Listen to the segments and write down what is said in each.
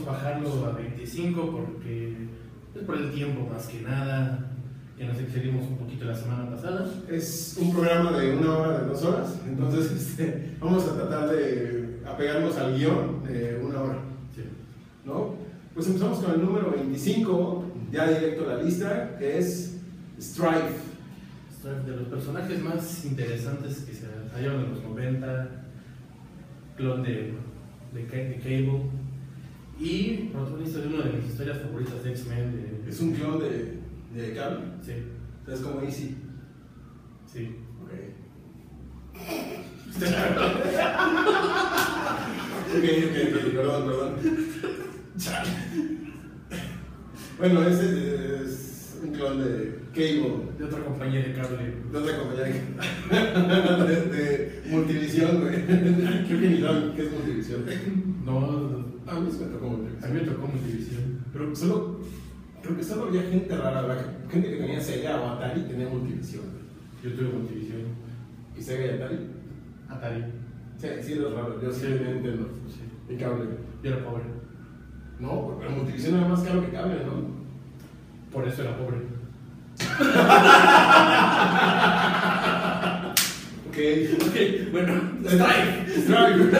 Decidimos bajarlo a 25 porque es por el tiempo más que nada, que nos excedimos un poquito la semana pasada. Es un programa de una hora, de dos horas, entonces este, vamos a tratar de apegarnos al guion de una hora. Sí. ¿no? Pues empezamos con el número 25, ya directo a la lista, que es Strife. De los personajes más interesantes que se hallaron en los 90, clon de, de, de Cable y protagonista de una de mis historias favoritas de X-Men. de- Es un clon de, de Cable, Sí, es como Easy. sí. Ok. Ok, ok, ok, perdón, perdón. Chale. Bueno, ese es un clon de Cable, De otra compañía de cable. de otra compañía de, de Multivisión, güey. Ni saben qué es Multivisión. No, A mí me tocó a Multivisión. mí me tocó Multivisión. Pero solo, creo que solo había gente rara, la gente que tenía Sega o Atari tenía Multivisión. Yo tuve Multivisión. ¿Y Sega y Atari? Atari. Sí, sí, era raro. Yo sí tenía Nintendo. Sí. Y cable. Yo era pobre. No, pero Multivisión era más caro que cable, ¿no? Por eso era pobre. Ok. Ok, bueno, Stripe. Stripe.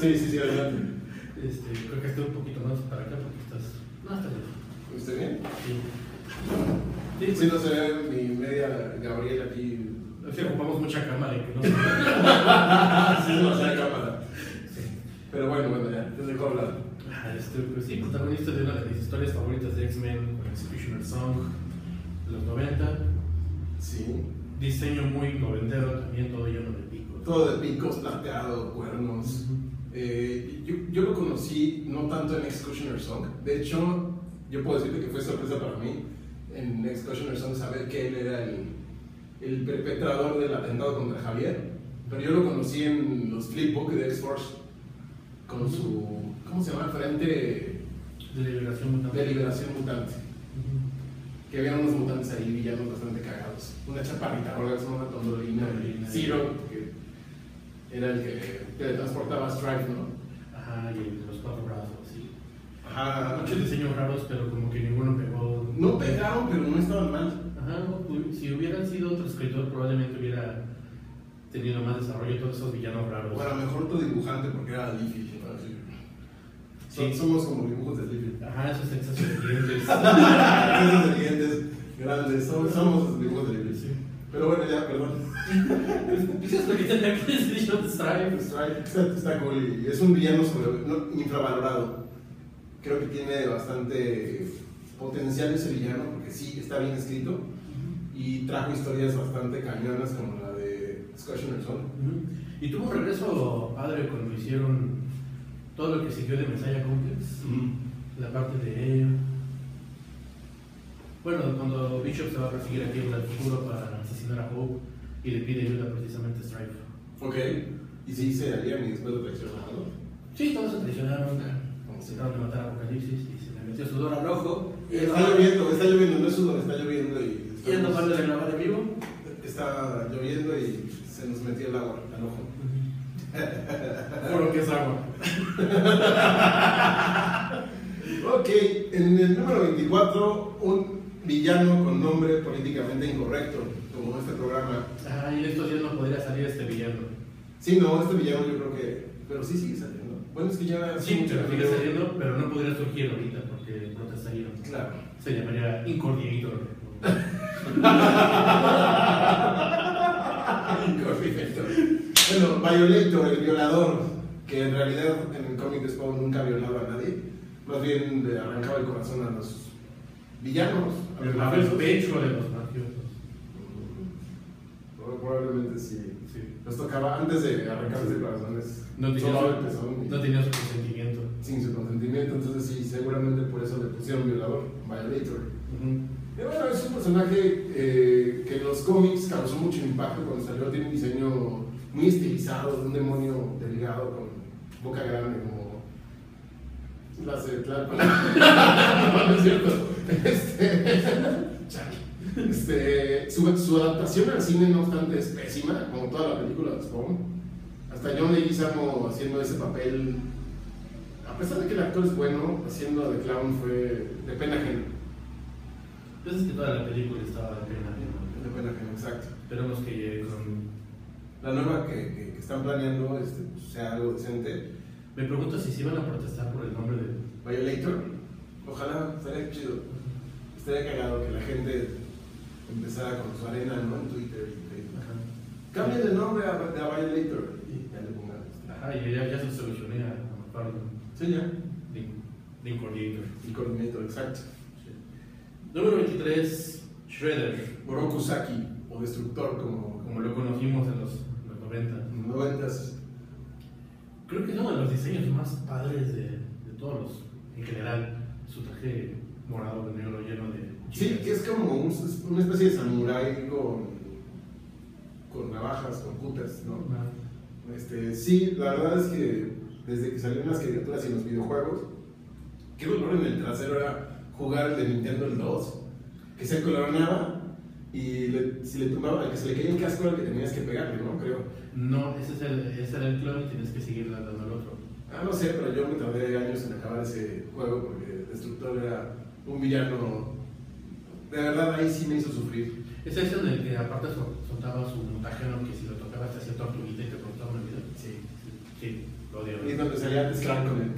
sí, sí, sí, adelante. Este, creo que estoy un poquito más para acá porque estás. No, estás bien. ¿Usted bien? Sí. Sí, Sí, no se ve mi media Gabriel aquí. Que ocupamos mucha cámara y que no se sí, no se cámara. Pero bueno, bueno, ya, te dejo hablar. Ah, Este, pues sí, protagonista de una de mis historias favoritas de X-Men, Executioner Song, de los 90. Sí. Diseño muy noventero, también todo lleno de picos. Todo de picos, plateado, cuernos. Eh, yo, yo lo conocí no tanto en Executioner Song. De hecho, yo puedo decirte que fue sorpresa para mí en Executioner Song saber que él era el, el perpetrador del atentado contra Javier. Pero yo lo conocí en los flipbook de X-Force con su. ¿Cómo se llama? Frente De liberación mutante. de liberación mutante. Que había unos mutantes ahí, villanos bastante cagados. Una chaparrita, ahora es una tondolina. Tondolina. Era el que teletransportaba a Strife, ¿no? Ajá, y los cuatro brazos, sí. Ajá. Muchos diseños raros, pero como que ninguno pegó. No pegaron, pero no estaban mal. Ajá, no, hu- si hubieran sido otro escritor, probablemente hubiera tenido más desarrollo todos esos villanos raros. O a lo mejor tu dibujante, porque era difícil, ¿no? Así. Sí. So- Somos como dibujos de Liefeld. Ajá, esos excesos de dientes. Esos de dientes grandes, somos, somos dibujos de Liefeld. Sí. Pero bueno, ya, perdón. Pues es lo que tenía que decir yo de Stripe. Strife está, está cool es un villano sobre, no, infravalorado. Creo que tiene bastante potencial ese villano, porque sí, está bien escrito y trajo historias bastante cañonas como la de Scotchner Son. Ujú. Y tuvo un regreso padre cuando hicieron todo lo que siguió de Messiah Complex, la parte de. Bueno, cuando Bishop se va a perseguir aquí en el futuro para asesinar a Hope y le pide ayuda precisamente a Strife. Ok. Y sí, se alían y después lo traicionaron. Sí, todos se traicionaron, como se trataron de matar a Apocalipsis y se le metió sudor al ojo. Está lloviendo, está lloviendo, no es sudor, está lloviendo y. Y es normal de grabar en vivo. Está lloviendo y se nos metió el agua al ojo. Juro que es agua. Ok, en el número 24, un villano con nombre políticamente incorrecto, como este programa. Ah, y estos días no podría salir este villano. Sí, no, este villano yo creo que. Pero sí sigue saliendo. Bueno, es que ya. Sí, pero sigue no- saliendo, pero no podría surgir ahorita porque protestarían. Claro. Se llamaría Incoordinator. Incorrecto. Bueno, Violator, el violador, que en realidad en el cómic de Spawn nunca violaba a nadie, más bien le arrancaba el corazón a los villanos, El pecho de los mafiosos. Pro- Probablemente sí. Sí. Nos tocaba antes de arrancarse corazones. No tenía, solo el su, pezón y- no tenía su consentimiento. sin su consentimiento, entonces sí, seguramente por eso le pusieron violador, Violator. Y bueno, es un personaje eh, que en los cómics causó mucho impacto cuando salió. Tiene un diseño muy estilizado, de un demonio delgado con boca grande, como Las de Tlalpan. no, no es cierto. Este. Este, su, su adaptación al cine, no obstante, es pésima, como toda la película de Spawn. Hasta John Leguizamo haciendo ese papel, a pesar de que el actor es bueno, haciendo de clown fue de pena ajena. Pues es que toda la película estaba de pena. De ¿no? pena ajena, exacto. Esperemos que llegue con. La nueva que, que- que están planeando este, pues, sea algo decente. Me pregunto si se iban a protestar por el nombre de. Violator, ojalá, estaría chido. Estaría cagado que la gente empezara con su arena ¿no? en Twitter y Facebook. Cambien el nombre a, a Violator y ya le pongan. Ajá, y ya, ya se solucioné a. Sí, ya. Link, Link Coordinator. Y coordinator, exacto. Sí. Número 23, Shredder. Oroku Saki, o Destructor, como, Como lo conocimos en los, los 90. en los noventas. Creo que es uno de los diseños más padres de, de todos los, en general. Su traje morado de negro lleno de. Sí, que es como un- una especie de samurái con, con navajas, con putas, ¿no? Ah, Este, sí, la verdad es que desde que salieron las caricaturas y los videojuegos, qué dolor en el trasero era jugar el de Nintendo el 2, que se coloreaba y le- si le tumbaba, al que se le caía el casco era el que tenías que pegarle, ¿no? Creo. No, ese, es el, ese era el clon y tienes que seguir dando al otro. Ah, no sé, pero yo me tardé años en acabar ese juego porque Destructor era un villano. De verdad, ahí sí me hizo sufrir. Es ese en el que aparte sol- soltaba su mutágeno que si lo tocabas te hacía tortuguita y te cortaba una vida. Sí. Sí, lo odio. Y es donde salía Clan con el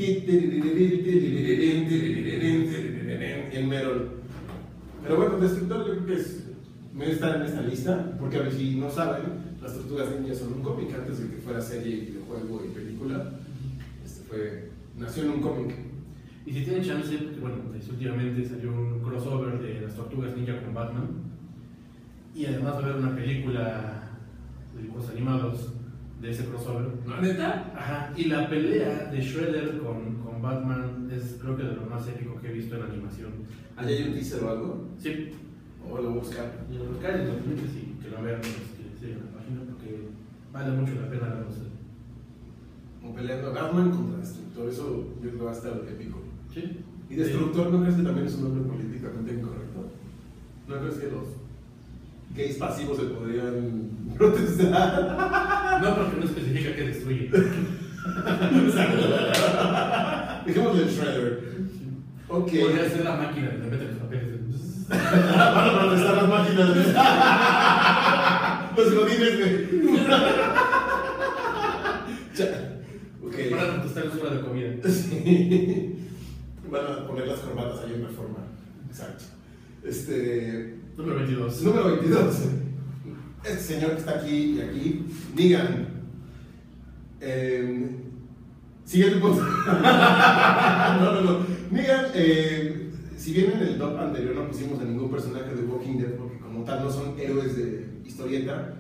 y el Merol. Pero bueno, Destructor yo creo que es, me está en esta lista, porque a ver si no saben, las Tortugas Ninja son un cómic antes de que fuera serie, videojuego y película. Este fue, nació en un cómic. Y si tienen chance, porque bueno, pues, últimamente salió un crossover de las tortugas ninja con Batman. Y además va a haber una película de dibujos animados de ese crossover. ¿No, neta? Ajá, y la pelea de Shredder con, con Batman es creo que de lo más épico que he visto en animación. ¿Allá hay un teaser o algo? Sí, ¿O lo voy a buscar? y lo buscar en los links y que lo vean los que siguen la página porque vale mucho la pena verlos. O peleando Batman contra Destructor, eso yo creo que va a estar épico. Sí. ¿Y Destructor no crees que también es un nombre políticamente incorrecto? ¿No crees que los gays pasivos se podrían protestar? No, porque no especifica que destruye. Dejémosle el Shredder. Ok. Podría ser la máquina que te mete los papeles. Van a protestar las máquinas. Los godines, güey. Para contestar es hora de comida. Sí. Van a poner las corbatas ahí en reforma. Exacto. Este. Número 22. Número 22. Este señor que está aquí y aquí, digan. Eh, siguiente punto. no, no, no. Digan, eh, si bien en el top anterior no pusimos a ningún personaje de Walking Dead, porque como tal no son héroes de historieta,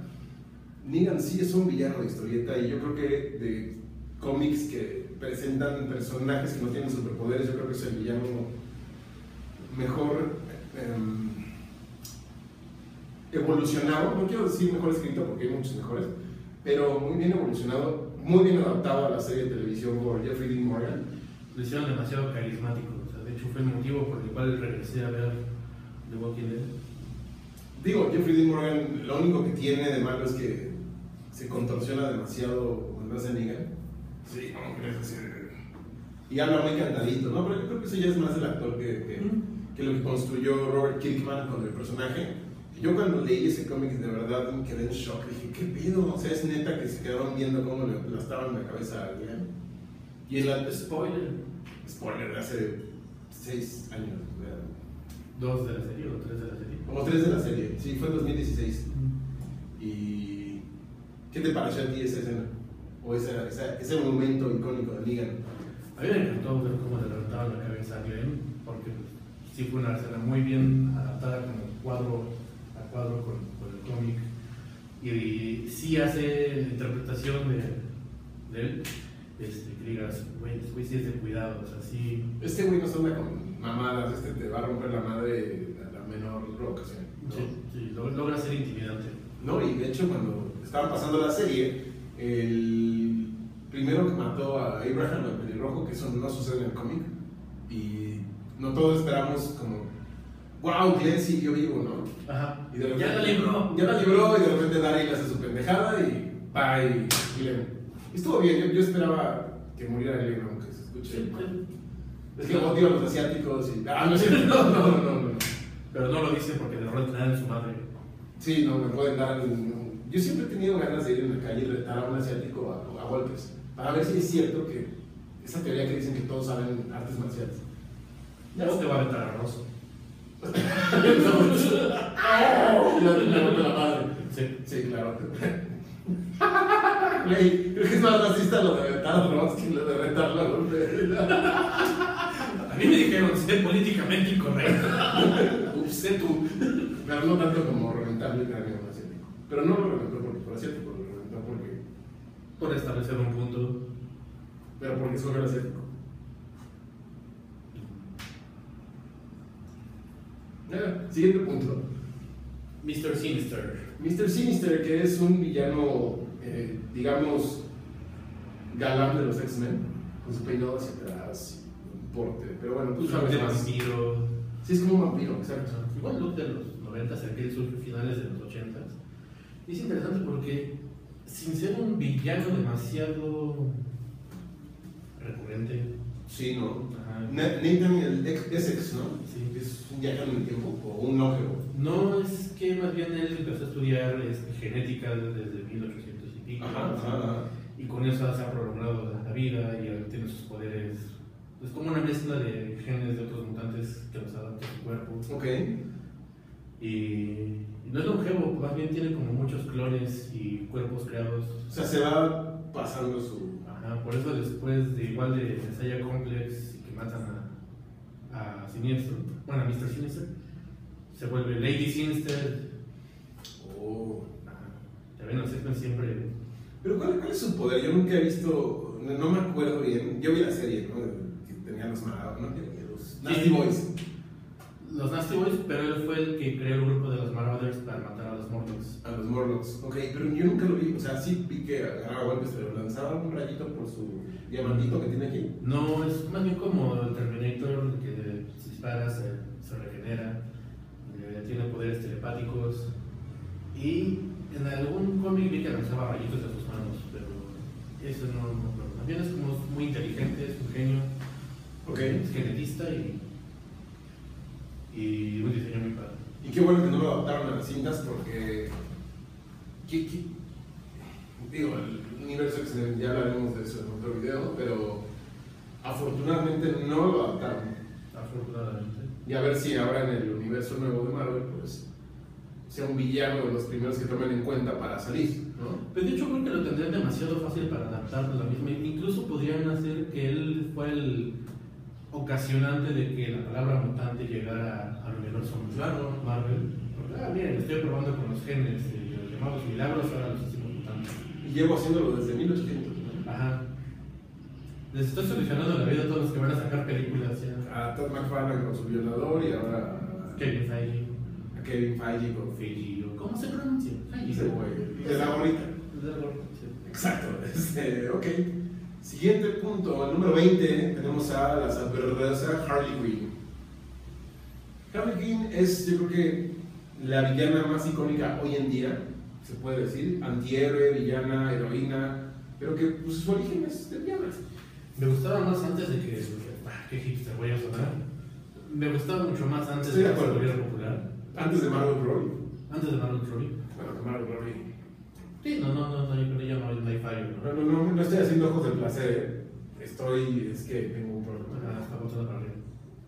Negan sí es un villano de historieta y yo creo que de cómics que presentan personajes que no tienen superpoderes, yo creo que es el villano mejor em, evolucionado, no quiero decir mejor escrito porque hay muchos mejores, pero muy bien evolucionado, muy bien adaptado a la serie de televisión por Jeffrey Dean Morgan. Lo hicieron demasiado carismático. O sea, de hecho, fue el motivo por el cual regresé a ver The Walking Dead. Digo, Jeffrey Dean Morgan lo único que tiene de malo es que se contorsiona demasiado cuando hace Negan. Sí, no, crees así de- Y habla muy cantadito, ¿no? Pero yo creo que eso ya es más del actor que, que, que lo que construyó Robert Kirkman con el personaje. Yo cuando leí ese cómic de verdad me quedé en shock. Dije, ¿qué pedo? O sea, es neta que se quedaron viendo cómo le aplastaban la cabeza a alguien. Y en la... Spoiler. Spoiler, de hace seis años. ¿verdad? Dos de la serie o tres de la serie. Como tres de la serie. Sí, fue en 2016. ¿Y qué te pareció a ti esa escena? O esa, esa- ese momento icónico de Negan. A mí me encantó ver cómo le levantaban la cabeza a Glenn, porque sí fue una escena muy bien adaptada como cuadro a cuadro con, con el cómic. Y, sí hace interpretación de, de él, este, que digas, güey, este güey sí es de cuidado, o sea, sí. Este güey no se anda con mamadas, este te va a romper la madre a la menor ocasión. ¿no? sí, sí, lo- logra ser intimidante. No, y de hecho cuando estaban pasando la serie, el primero que mató a Abraham, el pelirrojo, que eso no sucede en el cómic, y no todos esperamos como, wow, Glenn siguió vivo, ¿no? Ajá. Y de repente- Ya la libró. Ya la libró y de repente Daryl hace su pendejada y y Glenn. Y estuvo bien, yo, yo esperaba que muriera Glenn, aunque se escuche. Sí, sí. Es que odio a los asiáticos y. Ah, no no, no, no, no. Pero no lo dice porque le roban en su madre. Sí, no, me pueden dar. un- Yo siempre he tenido ganas de ir en la calle y retar a un asiático a, a golpes. Para ver si es cierto que esa teoría que dicen que todos saben artes marciales. Ya no te va a aventar a Rosso. Sí. Sí, claro. Güey, creo que es más racista lo de retar a Ross que lo de retarlo a golpe. A mí me dijeron ser políticamente incorrecto. Ups, sé tú. Pero no tanto como reventarle el cráneo. Pero no lo reventó porque por asiático, lo reventó porque. Por establecer un punto. Pero porque es el asiático. Siguiente punto. Mr. Sinister. Mr. Sinister, que es un villano, eh, digamos, galán de los X-Men, con su peinado hacia atrás, un porte. Pero bueno, tú Un sabes más. vampiro. Sí, es como un vampiro, exacto. Igual look de los 90, aquel surge finales de los 80. Es interesante porque, sin ser un villano demasiado recurrente, Sí, ¿no? ajá, Na- Nathan el ex- Essex, ¿no? Sí. Es un viajero en el tiempo, o un ógeo. no es que más bien él empezó a estudiar este, genética desde 1800 y pico. Ajá, ¿sí? ajá, ajá. Y con eso se ha prolongado la vida y ahora tiene sus poderes. Es como una mezcla de genes de otros mutantes que los adapta a su cuerpo. Ok. Y no es longevo, más bien tiene como muchos clones y cuerpos creados. O sea, se va pasando su. Ajá, por eso después de igual de Messiah Complex y que matan a, a Siniestro, bueno, a Mr. Sinister, se vuelve Lady Sinister. Oh. Ajá. Ya ven, los X-Men siempre. Pero ¿cuál, cuál es su poder? Yo nunca he visto, no, no me acuerdo bien. Yo vi la serie, ¿no? Que tenía los Marados, ¿no? Los Nasty Boys. Los Nasty Boys, pero él fue el que creó el grupo de los Marauders para matar a los Morlocks. A los Morlocks. Ok, pero yo nunca lo vi. O sea, sí vi que agarraba golpes, pero lanzaba un rayito por su diamantito que tiene aquí. No, es más bien como el Terminator que se dispara, se, se regenera, eh, tiene poderes telepáticos y en algún cómic vi que lanzaba rayitos de sus manos, pero eso no, no También es como muy inteligente, es un genio, Ok. es genetista y, y un diseño muy padre. Y qué bueno que no lo adaptaron a las cintas porque. ¿qué- qué? Digo, el universo X-Men, ya hablaremos de eso en otro video, pero afortunadamente no lo adaptaron. Afortunadamente. Y a ver si ahora en el universo nuevo de Marvel, pues sea un villano de los primeros que tomen en cuenta para salir, ¿no? Pero de hecho creo que lo tendrían demasiado fácil para adaptarlo a la misma. Incluso podrían hacer que él fue el ocasionante de que la palabra mutante llegara al universo. Marvel. Porque, ah, miren, estoy probando con los genes y los llamados milagros, ahora los hicimos mutantes. Y llevo haciéndolo desde 1800. ¿no? Ajá. Les estoy solucionando la vida a todos los que van a sacar películas ya. A Todd McFarlane con su violador y ahora Kevin Feige, a Kevin Feige con Feige, ¿cómo se pronuncia? Feige. ese güey. De la bonita. Exacto. Este, ok. Siguiente punto, el número 20, tenemos a la salvadoreña Harley Quinn. Harley Quinn es, yo creo que, la villana más icónica hoy en día, se puede decir, antihéroe, villana, heroína, pero que pues, su origen es de villana. Me gustaba más antes de que. Ah, qué hipster voy a sonar. Me gustaba mucho más antes de que se volviera popular. Antes de Margot Robbie. Antes de Marvel Robbie. Bueno, Margot Robbie. Sí, no, no, no, no, yo con ella no hay, no hay fallo, ¿no? No, no, estoy haciendo ojos de placer, estoy, es que tengo un problema. Ah, está botando para arriba.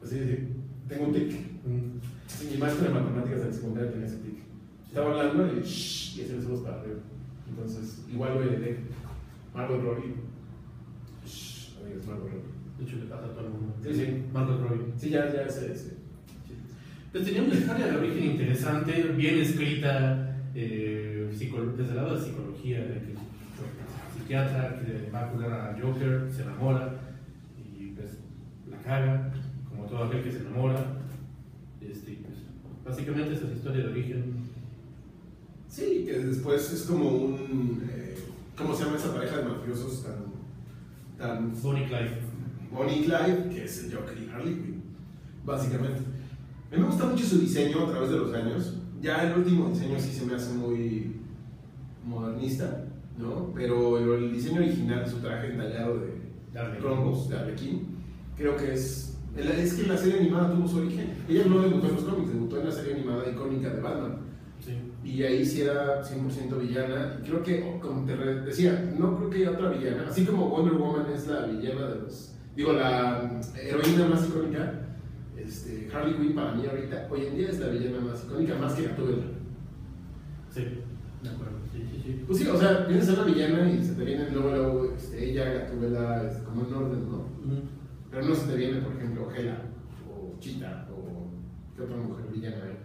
Sí, sí, tengo un tic. Mm. Sí, mi maestro de matemáticas en secundaria tenía ese tic. Estaba hablando y shh, y hacía los ojos para arriba. Entonces, igual lo heredé. Margot Robbie. Shh, no digas Margot Robbie. De hecho, le pasa a todo el mundo. Sí, sí. Margot Robbie. Sí, ya, ya sé, sé. Pues tenía una historia de origen interesante, bien escrita, eh, desde el lado de psicología, de que el psiquiatra que va a curar a Joker, se enamora y pues la caga, como todo aquel que se enamora. Este, pues, básicamente esa es la historia de origen. Sí, que después es como un. eh, ¿Cómo se llama esa pareja de mafiosos tan. tan Bonnie Clyde. Bonnie Clyde, que es el Joker y Harley Quinn, básicamente. A mí me gusta mucho su diseño a través de los años. Ya el último diseño sí se me hace muy modernista, ¿no? Pero el, el diseño original, su traje entallado de cromos de Arlequín, creo que es. Es que la serie animada tuvo su origen. Ella no debutó en los cómics, debutó en la serie animada icónica de Batman. Sí. Y ahí sí era 100% villana. Y creo que, como te decía, no creo que haya otra villana. Así como Wonder Woman es la villana de los. Digo, la heroína más icónica. Este, Harley Quinn para mí ahorita, hoy en día es la villana más icónica, más que Gatúbela. Sí, de acuerdo. Sí, sí, sí. Pues sí, o sea, vienes a una villana y se te viene luego, luego este, ella, Gatúbela, es como en orden, ¿no? Pero no se te viene, por ejemplo, Hela o Chita o qué otra mujer villana hay.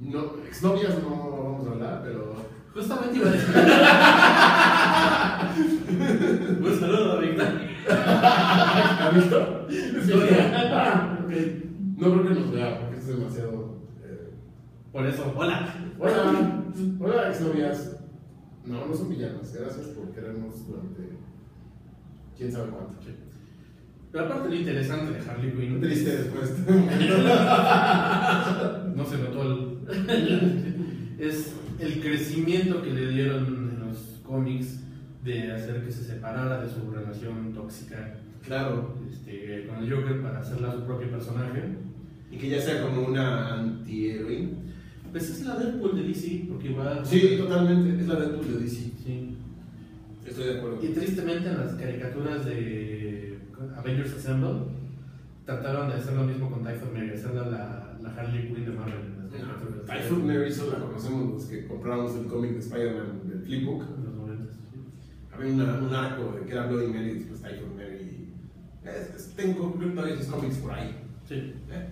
No, exnovias no vamos a hablar, pero Justamente iba a decir. Un saludo. ¿Has visto? Ah. No creo que nos vea porque es demasiado. eh, Por eso, hola. Hola, hola exnovias. No, no son villanas. Gracias por querernos durante quién sabe cuánto. Pero aparte lo interesante de Harley Quinn. Triste después. No se notó el. es el crecimiento que le dieron en los cómics de hacer que se separara de su relación tóxica claro. este, con el Joker para hacerla su propio personaje. Y que ya sea como una anti-heroína. Pues es la Deadpool de DC, porque igual. Sí, totalmente. Es la Deadpool de DC. Sí. Estoy de acuerdo. Y tristemente en las caricaturas de Avengers Assemble trataron de hacer lo mismo con Typhoon Mary, hacerla la, la Harley Quinn de Marvel. Typhoon Mary solo la conocemos los que compramos el cómic de Spider-Man del Flipbook. En los 90. Había una- un arco de que era Bloody Mary después Typhoon Mary. Es- es- tengo creo que todavía esos cómics por ahí. Sí. ¿eh?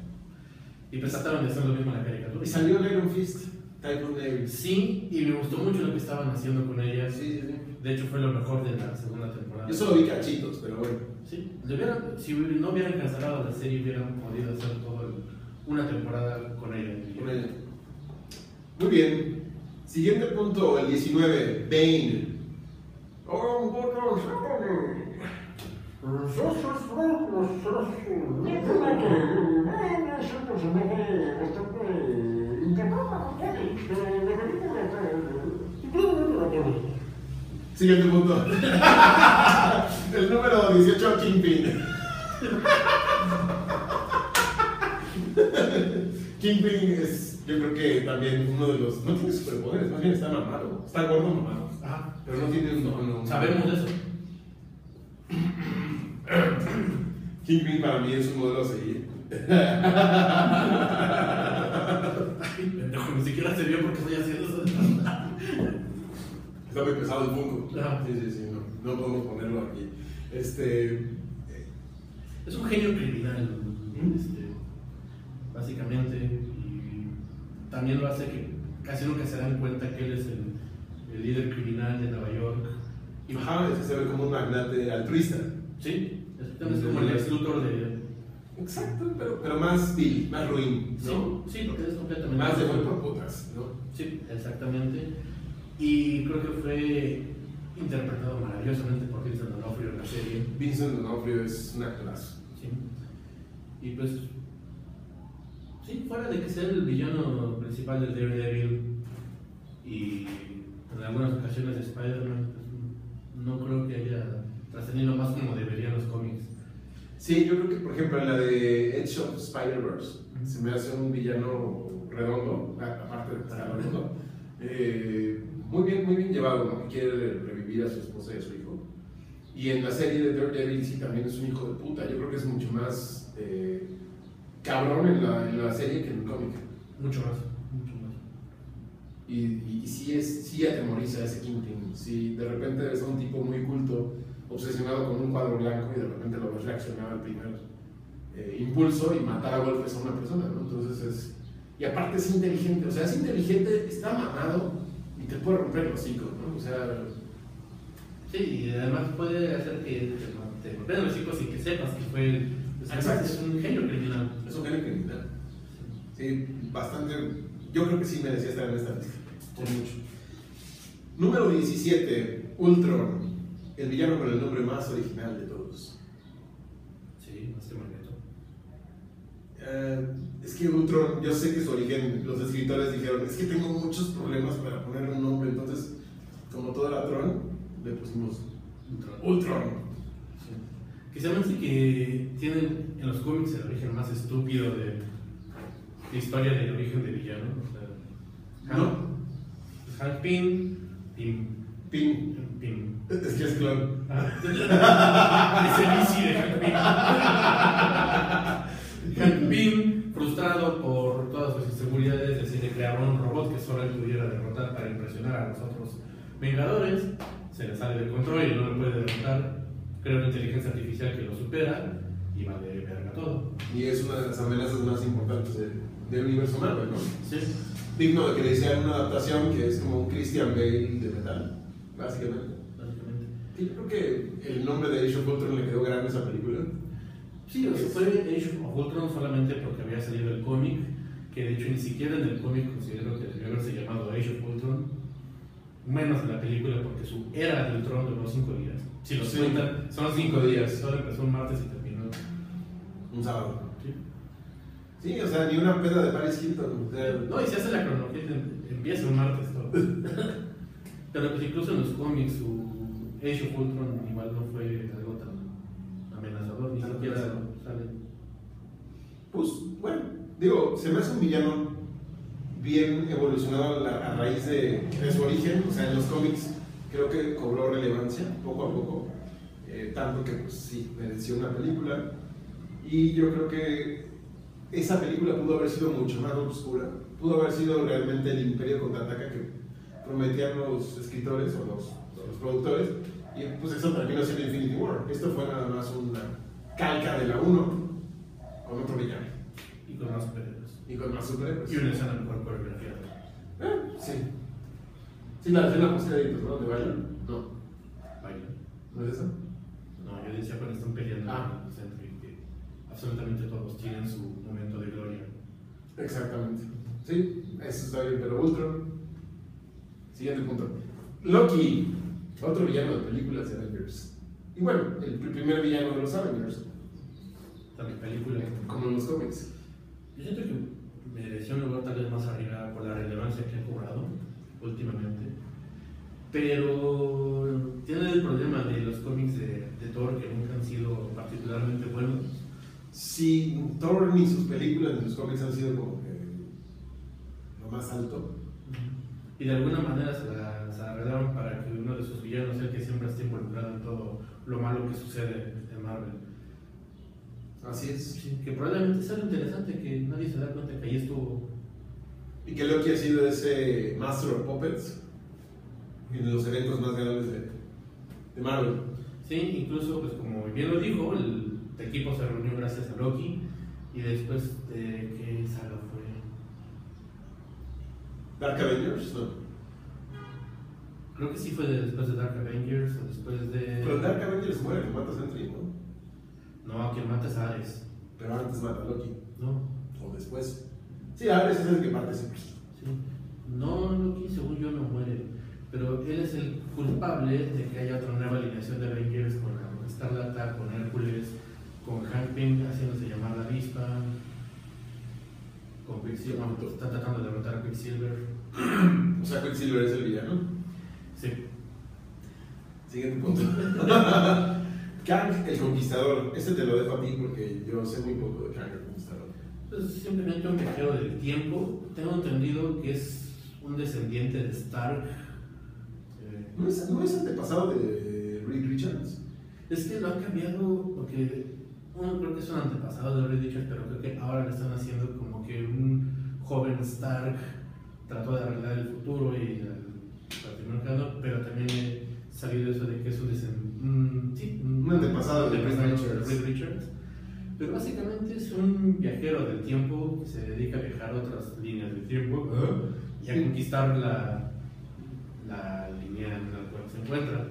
Y pues trataron de hacer lo mismo en la caricatura. Y salió Iron Fist, Typhoon Mary. Sí, y me gustó mucho lo que estaban haciendo con ella. Sí, sí, sí. De hecho, fue lo mejor de la segunda temporada. Yo solo vi cachitos, pero bueno. Sí, hubieran- si no hubieran cancelado la serie, hubieran podido hacer todo el- una temporada con ella. Con ella. Muy bien. Siguiente punto, el 19, Bane. Oh, Siguiente punto. El número 18, Kingpin. Kingpin es, yo creo que también uno de los. No tiene superpoderes, más bien está mamado. Está gordo mamado. Pero no tiene un. un- sabemos de eso. Kingpin para mí es un modelo a seguir. Ay, pendejo, ni siquiera se vio porque estoy haciendo eso. Está muy pesado el. Ajá. Sí, sí, sí, no, no podemos ponerlo aquí. Este. eh, Es un genio criminal, ¿Mm? este, básicamente, y también lo hace que casi nunca se dan cuenta que él es el, el líder criminal de Nueva York. Y Ajá, es que se ve como un magnate altruista. Sí, exactamente, es como el ex Luthor de. Exacto, pero, pero más vil, más ruin, Sí, ¿no? sí, porque es completamente. Más de por putas, ¿no? Sí, exactamente. Y creo que fue interpretado maravillosamente por Vincent D'Onofrio en la serie. Vincent D'Onofrio es un actorazo. Sí. Y pues, sí, fuera de que sea el villano principal del Daredevil y en algunas ocasiones de Spider-Man, pues, no creo que haya trascendido más como deberían los cómics. Sí, yo creo que, por ejemplo, en la de Edge of Spider-Verse, se me hace un villano redondo, aparte de está redondo. eh, muy bien, muy bien llevado, ¿no? Quiere revivir a su esposa y a su hijo. Y en la serie de Daredevil sí también es un hijo de puta. Yo creo que es mucho más eh, cabrón en la, en la serie que en el cómic. Mucho más. Y, y sí, es, sí atemoriza a ese Kingpin. Si de repente ves a un tipo muy culto, obsesionado con un cuadro blanco y de repente lo ves reaccionar al primer eh, impulso y matar a golpes a una persona, ¿no? Entonces es... Y aparte es inteligente, o sea, es inteligente, está mamado y te puede romper el hocico, ¿no? O sea, Sí, y además puede hacer que te, golpeen los hijos y que sepas que fue Exacto. es un genio criminal. es un genio criminal. Sí, bastante... Yo creo que sí merecía estar en esta lista, por mucho. Número 17, Ultron, el villano con el nombre más original de todos. Sí, más que Magneto. Eh, es que Ultron, yo sé que su origen, los escritores dijeron, es que tengo muchos problemas para ponerle un nombre, entonces, como todo era Tron, le pusimos Ultron. Ultron. Sí. Que se así que tienen en los cómics el origen más estúpido de, de historia del origen de villano. O sea, No. Hank, Pym, Pym. Pym. Es que es clon. Ah, es el de Hank Pym. Hank Pym, frustrado por todas sus inseguridades, decide crear un robot que solo él pudiera derrotar para impresionar a los otros Vengadores. Se le sale de control y no lo puede derrotar. Crea una inteligencia artificial que lo supera y vale verga todo. Y es una de las amenazas más importantes de- del universo Marvel, ¿no? Sí. Digno de que le hicieran una adaptación que es como un Christian Bale de metal, básicamente. Básicamente. Y yo creo que el nombre de Age of Ultron le quedó grande a esa película. Sí, o sea, fue Age of Ultron solamente porque había salido el cómic, que de hecho ni siquiera en el cómic considero que debió haberse llamado Age of Ultron, menos en la película porque su era del Ultron duró cinco días. Si los Sí. cuentan, son cinco días, solo empezó un martes y terminó. Un sábado. ¿Sí? O sea, ni una peda de Paris Hilton. O sea, No, y se hace la cronología, empieza un martes todo. Pero pues incluso en los cómics su Age of Ultron igual no fue algo tan amenazador, ni Tan siquiera sale. Pues, bueno, digo, se me hace un villano bien evolucionado a raíz de, de su origen. O sea, en los cómics creo que cobró relevancia poco a poco. eh, tanto que, pues sí, mereció una película. Y yo creo que esa película pudo haber sido mucho más oscura. Pudo haber sido realmente el imperio contraataca que prometían los escritores o los, los productores. Y pues eso terminó siendo Infinity War. Esto fue nada más una calca de la 1 con otro villano. Y con más superhéroes. Y con más superhéroes. Y una escena mejor coreografiada. Eh, sí. Sí, la escena post créditos, ¿no? ¿De bailan? No. Baila. ¿No es eso? No, yo decía cuando están peleando Ah. en el absolutamente todos tienen su momento de gloria. Exactamente. Sí, eso está bien, pero Ultron. Siguiente punto. Loki, otro villano de películas de Avengers. Y bueno, el pr- primer villano de los Avengers, También película. como en los cómics. Yo siento que mereció un lugar tal vez más arriba por la relevancia que ha cobrado últimamente. Pero tiene el problema de los cómics de, de Thor que nunca han sido particularmente buenos. Si Thor ni sus películas ni sus cómics han sido como que lo más alto. Y de alguna manera se la, se la arreglaron para que uno de sus villanos sea el que siempre esté involucrado en todo lo malo que sucede en Marvel. Así es. Sí, que probablemente sea algo interesante que nadie se da cuenta que ahí estuvo. Y que Loki ha sido ese Master of Puppets en los eventos más grandes de, de Marvel. Sí, incluso, pues como bien lo dijo, el, equipo se reunió gracias a Loki y después de qué saga fue. Dark Avengers, no. Creo que sí fue de- después de Dark Avengers o después de. Pero Dark Avengers muere, que mata a Sentry, ¿no? No, quien mata es Ares. Pero antes mata a Loki. No, O después. Sí, Ares es el que parte siempre. sí. No, Loki, según yo, no muere. Pero él es el culpable de que haya otra nueva alineación de Avengers con la Escarlata, con Hércules, con Hank Pym haciéndose llamar la avispa, con Quicksilver. está tratando de derrotar a Quicksilver. O sea, Quicksilver es el villano. Sí. Siguiente punto. Kang el Conquistador. Este te lo dejo a ti porque yo sé muy poco de Kang el Conquistador. Es simplemente un viajero del tiempo. Tengo entendido que es un descendiente de Stark. ¿No es, no es antepasado de Reed Richards? es que lo han cambiado porque uno creo que es un antepasado de Reed Richards, pero creo que ahora le están haciendo como que un joven Stark trató de arreglar el futuro y al patrimonio, pero también he sabido eso de que es un descendiente. sí, Un antepasado de Reed Richards. Reed Richards. Pero básicamente es un viajero del tiempo que se dedica a viajar a otras líneas del tiempo y a conquistar la, la línea en la cual se encuentra.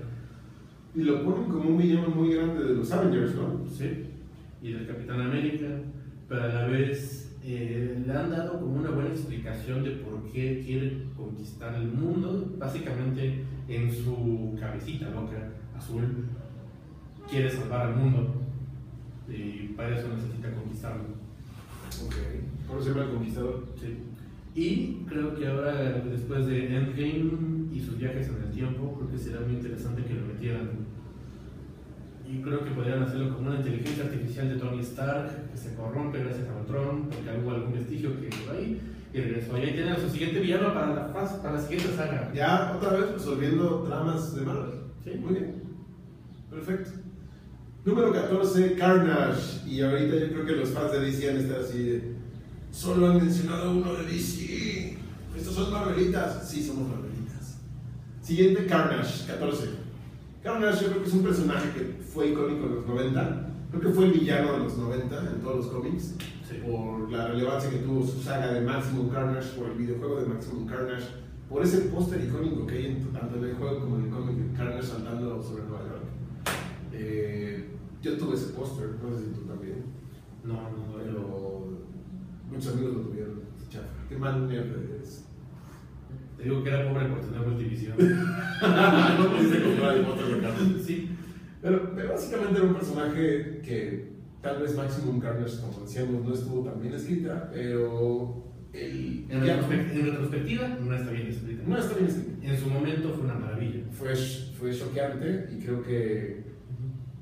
Y lo ponen como un villano muy grande de los Avengers, ¿no? Sí, y del Capitán América, pero a la vez eh, le han dado como una buena explicación de por qué quiere conquistar el mundo. Básicamente, en su cabecita loca azul, quiere salvar al mundo. y para eso necesita conquistarlo. Ok. ¿Cómo se llama el conquistador? Sí. Y creo que ahora, después de Endgame y sus viajes en el tiempo, creo que será muy interesante que lo metieran. Y creo que podrían hacerlo como una inteligencia artificial de Tony Stark, que se corrompe gracias a Ultron, porque hubo algún vestigio que quedó ahí, y regresó. Y ahí tienen a su siguiente villano para la, para la siguiente saga. Ya, otra vez resolviendo tramas de Marvel. Sí. Muy bien. Perfecto. Número 14, Carnage. Y ahorita yo creo que los fans de DC han estar así de. Solo han mencionado uno de DC. Estos son Marvelitas. Sí, somos Marvelitas. Siguiente, Carnage, 14. Carnage yo creo que es un personaje que fue icónico en los 90. Creo que fue el villano de los 90 en todos los cómics. Sí. Por la relevancia que tuvo su saga de Maximum Carnage, por el videojuego de Maximum Carnage, por ese póster icónico que hay en, tanto en el juego como en el cómic de Carnage saltando sobre Nueva York. Eh, yo tuve ese póster, no sé si tú también, No, no, no. pero muchos amigos lo tuvieron. Chafa. Qué mal nerd eres. Te digo que era pobre por tener multivisión. no pudiste comprar el de Carnage. sí. Pero, pero básicamente era un personaje que tal vez Maximum Carnage, como decíamos, no estuvo tan bien escrita, pero el En, ya- retrospec- en retrospectiva, no está bien escrita. no está bien escrita. En su momento fue una maravilla. Fue, fue choqueante y creo que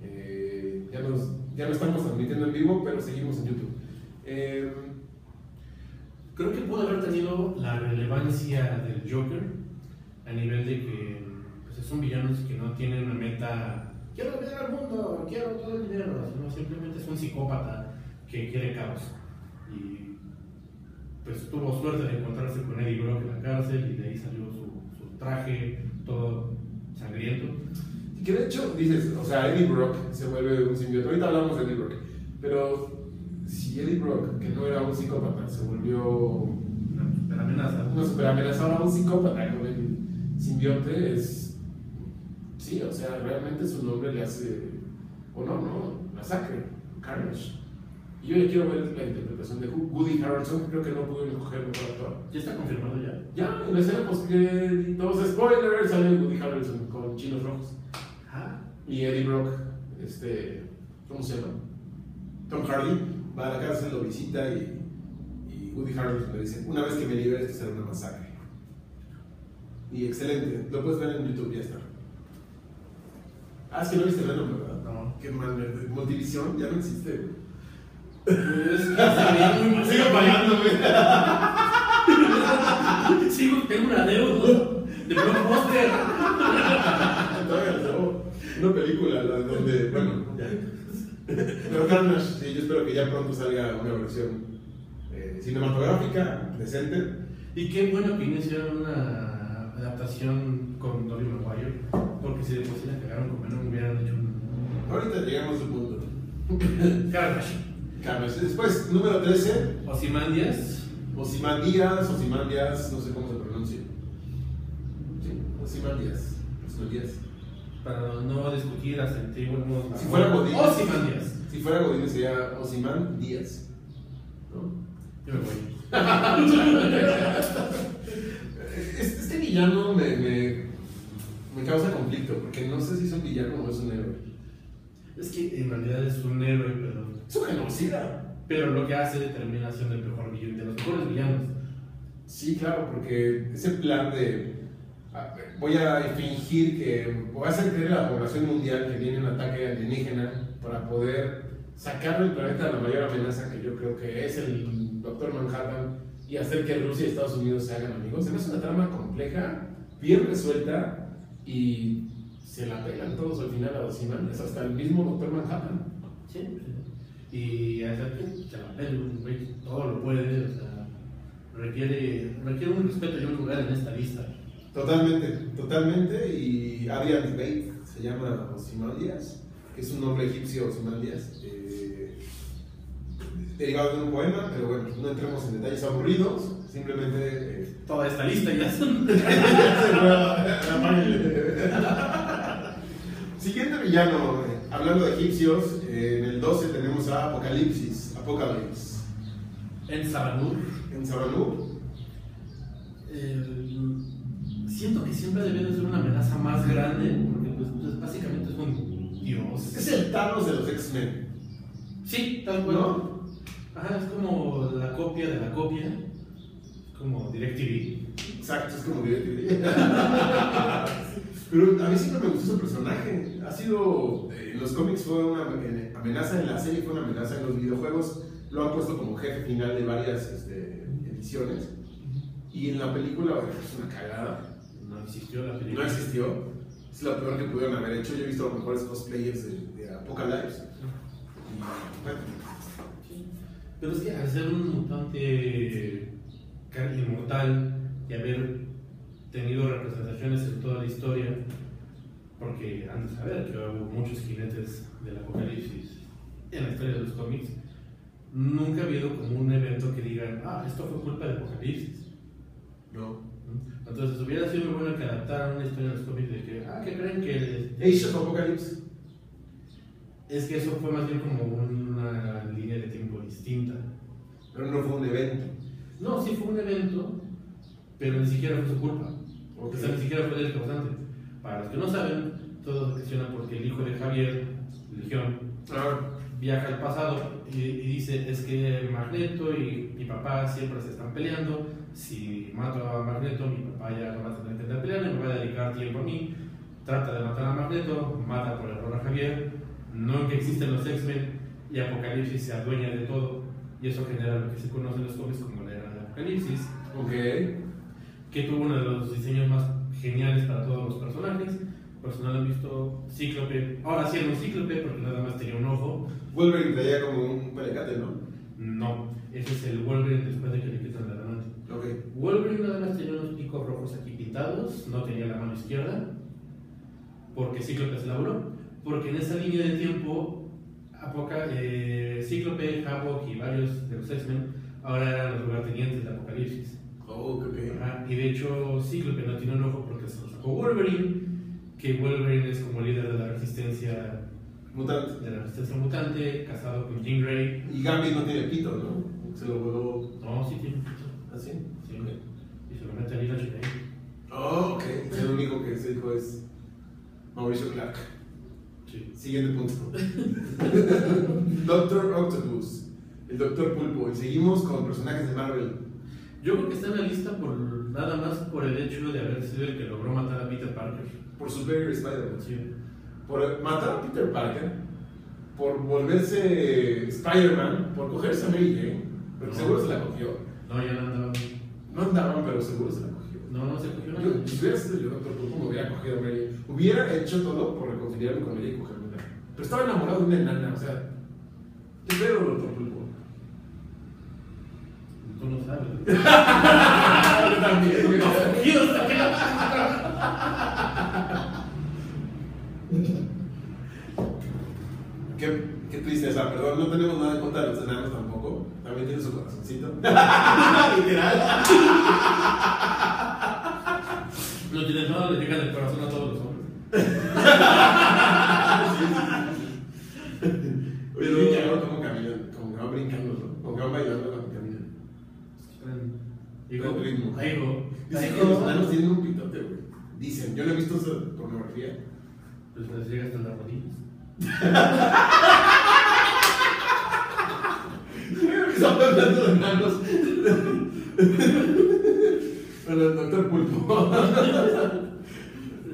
eh, ya, nos, ya no estamos transmitiendo en vivo, pero seguimos en YouTube. Eh, Creo que pudo haber tenido la relevancia del Joker a nivel de que pues, son villanos que no tienen una meta. Quiero dominar al mundo, quiero todo el dinero, sino simplemente es un psicópata que quiere caos. Y pues tuvo suerte de encontrarse con Eddie Brock en la cárcel y de ahí salió su, su traje todo sangriento. que de hecho, dices, o sea, Eddie Brock se vuelve un simbionte. Ahorita hablamos de Eddie Brock, pero si Eddie Brock, que no era un psicópata, se volvió Una super amenaza. una super amenaza ahora un psicópata con el simbionte es. Sí, o sea, realmente su nombre le hace honor, ¿no? Masacre, Carnage. Y yo ya quiero ver la interpretación de Woody Harrelson, creo que no pudo escoger mejor actor. ¿Ya está confirmado ya? Ya, en la escena post-créditos, spoilers, sale Woody Harrelson con chinos rojos. Ah, Y Eddie Brock, este, ¿cómo se llama? Tom Hardy, va a la cárcel, lo visita y, y Woody Harrelson le dice, una vez que me liberes, esto será una masacre. Y excelente, lo puedes ver en YouTube, ya está. Ah, es que no viste Venom, ¿verdad? no. Qué mal. Multivisión ya no existe. güey. Sigo pagándome. Sigo, tengo una deuda de blockbuster. Todavía no. Una película la- donde, bueno, ya. Pero Carnage, sí, yo espero que ya pronto salga una versión eh, cinematográfica decente. Y qué bueno que iniciaron una adaptación con Tobey Maguire, porque si de por sí la cagaron con Venom hubieran hecho un... Ahorita llegamos a su punto. Carnage. Carnage. Después, número 13, Ozymandias. Ozymandias, Ozymandias, no sé cómo se pronuncia. Sí, Ozymandias. Ozymandias. Para no discutir no- Si fuera Godín. Ozymandias. Si fuera Godín sería Ozyman Díaz. ¿No? Yo me voy. Este, este villano me, me, me causa conflicto, porque no sé si es un villano o es un héroe. Es que en realidad es un héroe, pero, Es un genocida. pero lo que hace termina siendo el mejor villano, de los mejores villanos. Sí, claro, porque ese plan de voy a fingir que voy a hacer creer a la población mundial que viene un ataque alienígena para poder sacar del planeta la mayor amenaza que yo creo que es el Doctor Manhattan y hacer que Rusia y Estados Unidos se hagan amigos. Se me hace una trama compleja, bien resuelta y se la pegan todos al final a Ozyman. Es hasta el mismo Doctor Manhattan. Sí. Y hacer que se la todo lo puede, o sea, requiere, requiere un respeto y un lugar en esta lista. Totalmente, totalmente. Y Adrian Bate se llama Ozymandias, que es un nombre egipcio Ozymandias, eh, derivado de un poema, pero bueno, no entremos en detalles aburridos, simplemente. eh, Toda esta lista ya son. Siguiente villano, eh, hablando de egipcios, eh, en el 12 tenemos a Apocalipsis, Apocalypse. en Sabanur. En Sabanú, el- siento que siempre debe de ser una amenaza más grande, porque pues, pues, básicamente es un dios. es el Thanos de los X-Men. Sí, tal cual. ¿No? Ajá, es como la copia de la copia, como DirecTV. Exacto, es como DirecTV. Pero a mí siempre me gustó ese personaje. Ha sido. eh, En los cómics fue una amenaza, en la serie fue una amenaza, en los videojuegos lo han puesto como jefe final de varias este, ediciones. Y en la película bueno, es una cagada. No existió la No película. existió. Es lo peor que pudieron haber hecho. Yo he visto los mejores cosplayers de, de Apocalypse. Y bueno, Pero es que al ser un mutante inmortal y haber tenido representaciones en toda la historia, porque han de saber que hubo muchos jinetes del apocalipsis en la historia de los cómics, nunca ha habido como un evento que digan, ah, esto fue culpa del apocalipsis. no. Entonces hubiera sido muy bueno que adaptaran una historia de los cómics de que, ah, ¿qué creen que Age of Apocalypse. es que eso fue más bien como una línea de tiempo distinta? Pero no fue un evento. No, sí fue un evento, pero ni siquiera fue su culpa. Ok. O sea, ni siquiera fue el causante. Para los que no saben, todo cuestiona porque el hijo de Javier, Legión, viaja al pasado y, y dice, es que Magneto y mi papá siempre se están peleando, si mato a Magneto, mi papá ya no va a tener que peleando y me va a dedicar tiempo a mí, trata de matar a Magneto, mata por error a Javier, no que existen los X-Men y Apocalipsis se adueña de todo. Y eso genera lo que se conoce en los cómics como la era de Apocalipsis, ok. que tuvo uno de los diseños más geniales para todos los personajes. Personal han visto. Cíclope, ahora sí era un Cíclope porque nada más tenía un ojo, Wolverine traía como un pelecate, ¿no? no, ese es el Wolverine después de que le quitan la Wolverine nada más tenía unos picos rojos aquí pintados, no tenía la mano izquierda, porque Cíclope se laburó. Porque en esa línea de tiempo, Apoca, eh, Cíclope, Havok y varios de los X-Men ahora eran los lugartenientes de Apocalipsis. Oh, ok. Ajá, Y de hecho, Cíclope no tiene un ojo porque se lo sacó Wolverine, que Wolverine es como líder de la resistencia, Mutante. de la resistencia mutante, casado con Jean Grey. Y Gambit no tiene pito, ¿no? Se lo voló No, sí tiene pito. así. Sí. Y se lo mete a Lila Cheney. Oh, ok. El único que se dijo es Mauricio Clark. Sí. Siguiente punto. Doctor Octopus. El Doctor Pulpo. Y seguimos con personajes de Marvel. Yo creo que está en la lista por nada más por el hecho de haber sido el que logró matar a Peter Parker. Por Superior Spider-Man. Sí. Por matar a Peter Parker. Por volverse Spider-Man. Por cogerse a Mary Jane. Pero seguro se la cogió. No, ya no andaba. No andaban, pero seguro se la cogió. No, no se cogió Yo, nada. si hubiera sido yo, Doctor Pulpo, me hubiera cogido a Mary. Hubiera hecho todo por reconciliarme con ella y cogerme Pero estaba enamorado de una enana, o sea. ¿Qué pedo, Doctor Pulpo? Tú no sabes. Yo también. Qué, qué tristeza, perdón, no tenemos nada en contra de los enanos tampoco. También tiene su corazoncito. Literal. Tienes nada, le llegan el corazón a todos los hombres. Oye, Pero- bien cagado cómo caminan, como que van brincando. Como que van bailando cuando caminan. El ritmo. hijo, Dicen que los enanos tienen un pitote, güey. Dicen, yo no he visto esa pornografía. Pues les llega hasta las rodillas. Estamos hablando de enanos. Bueno, el doctor Pulpo.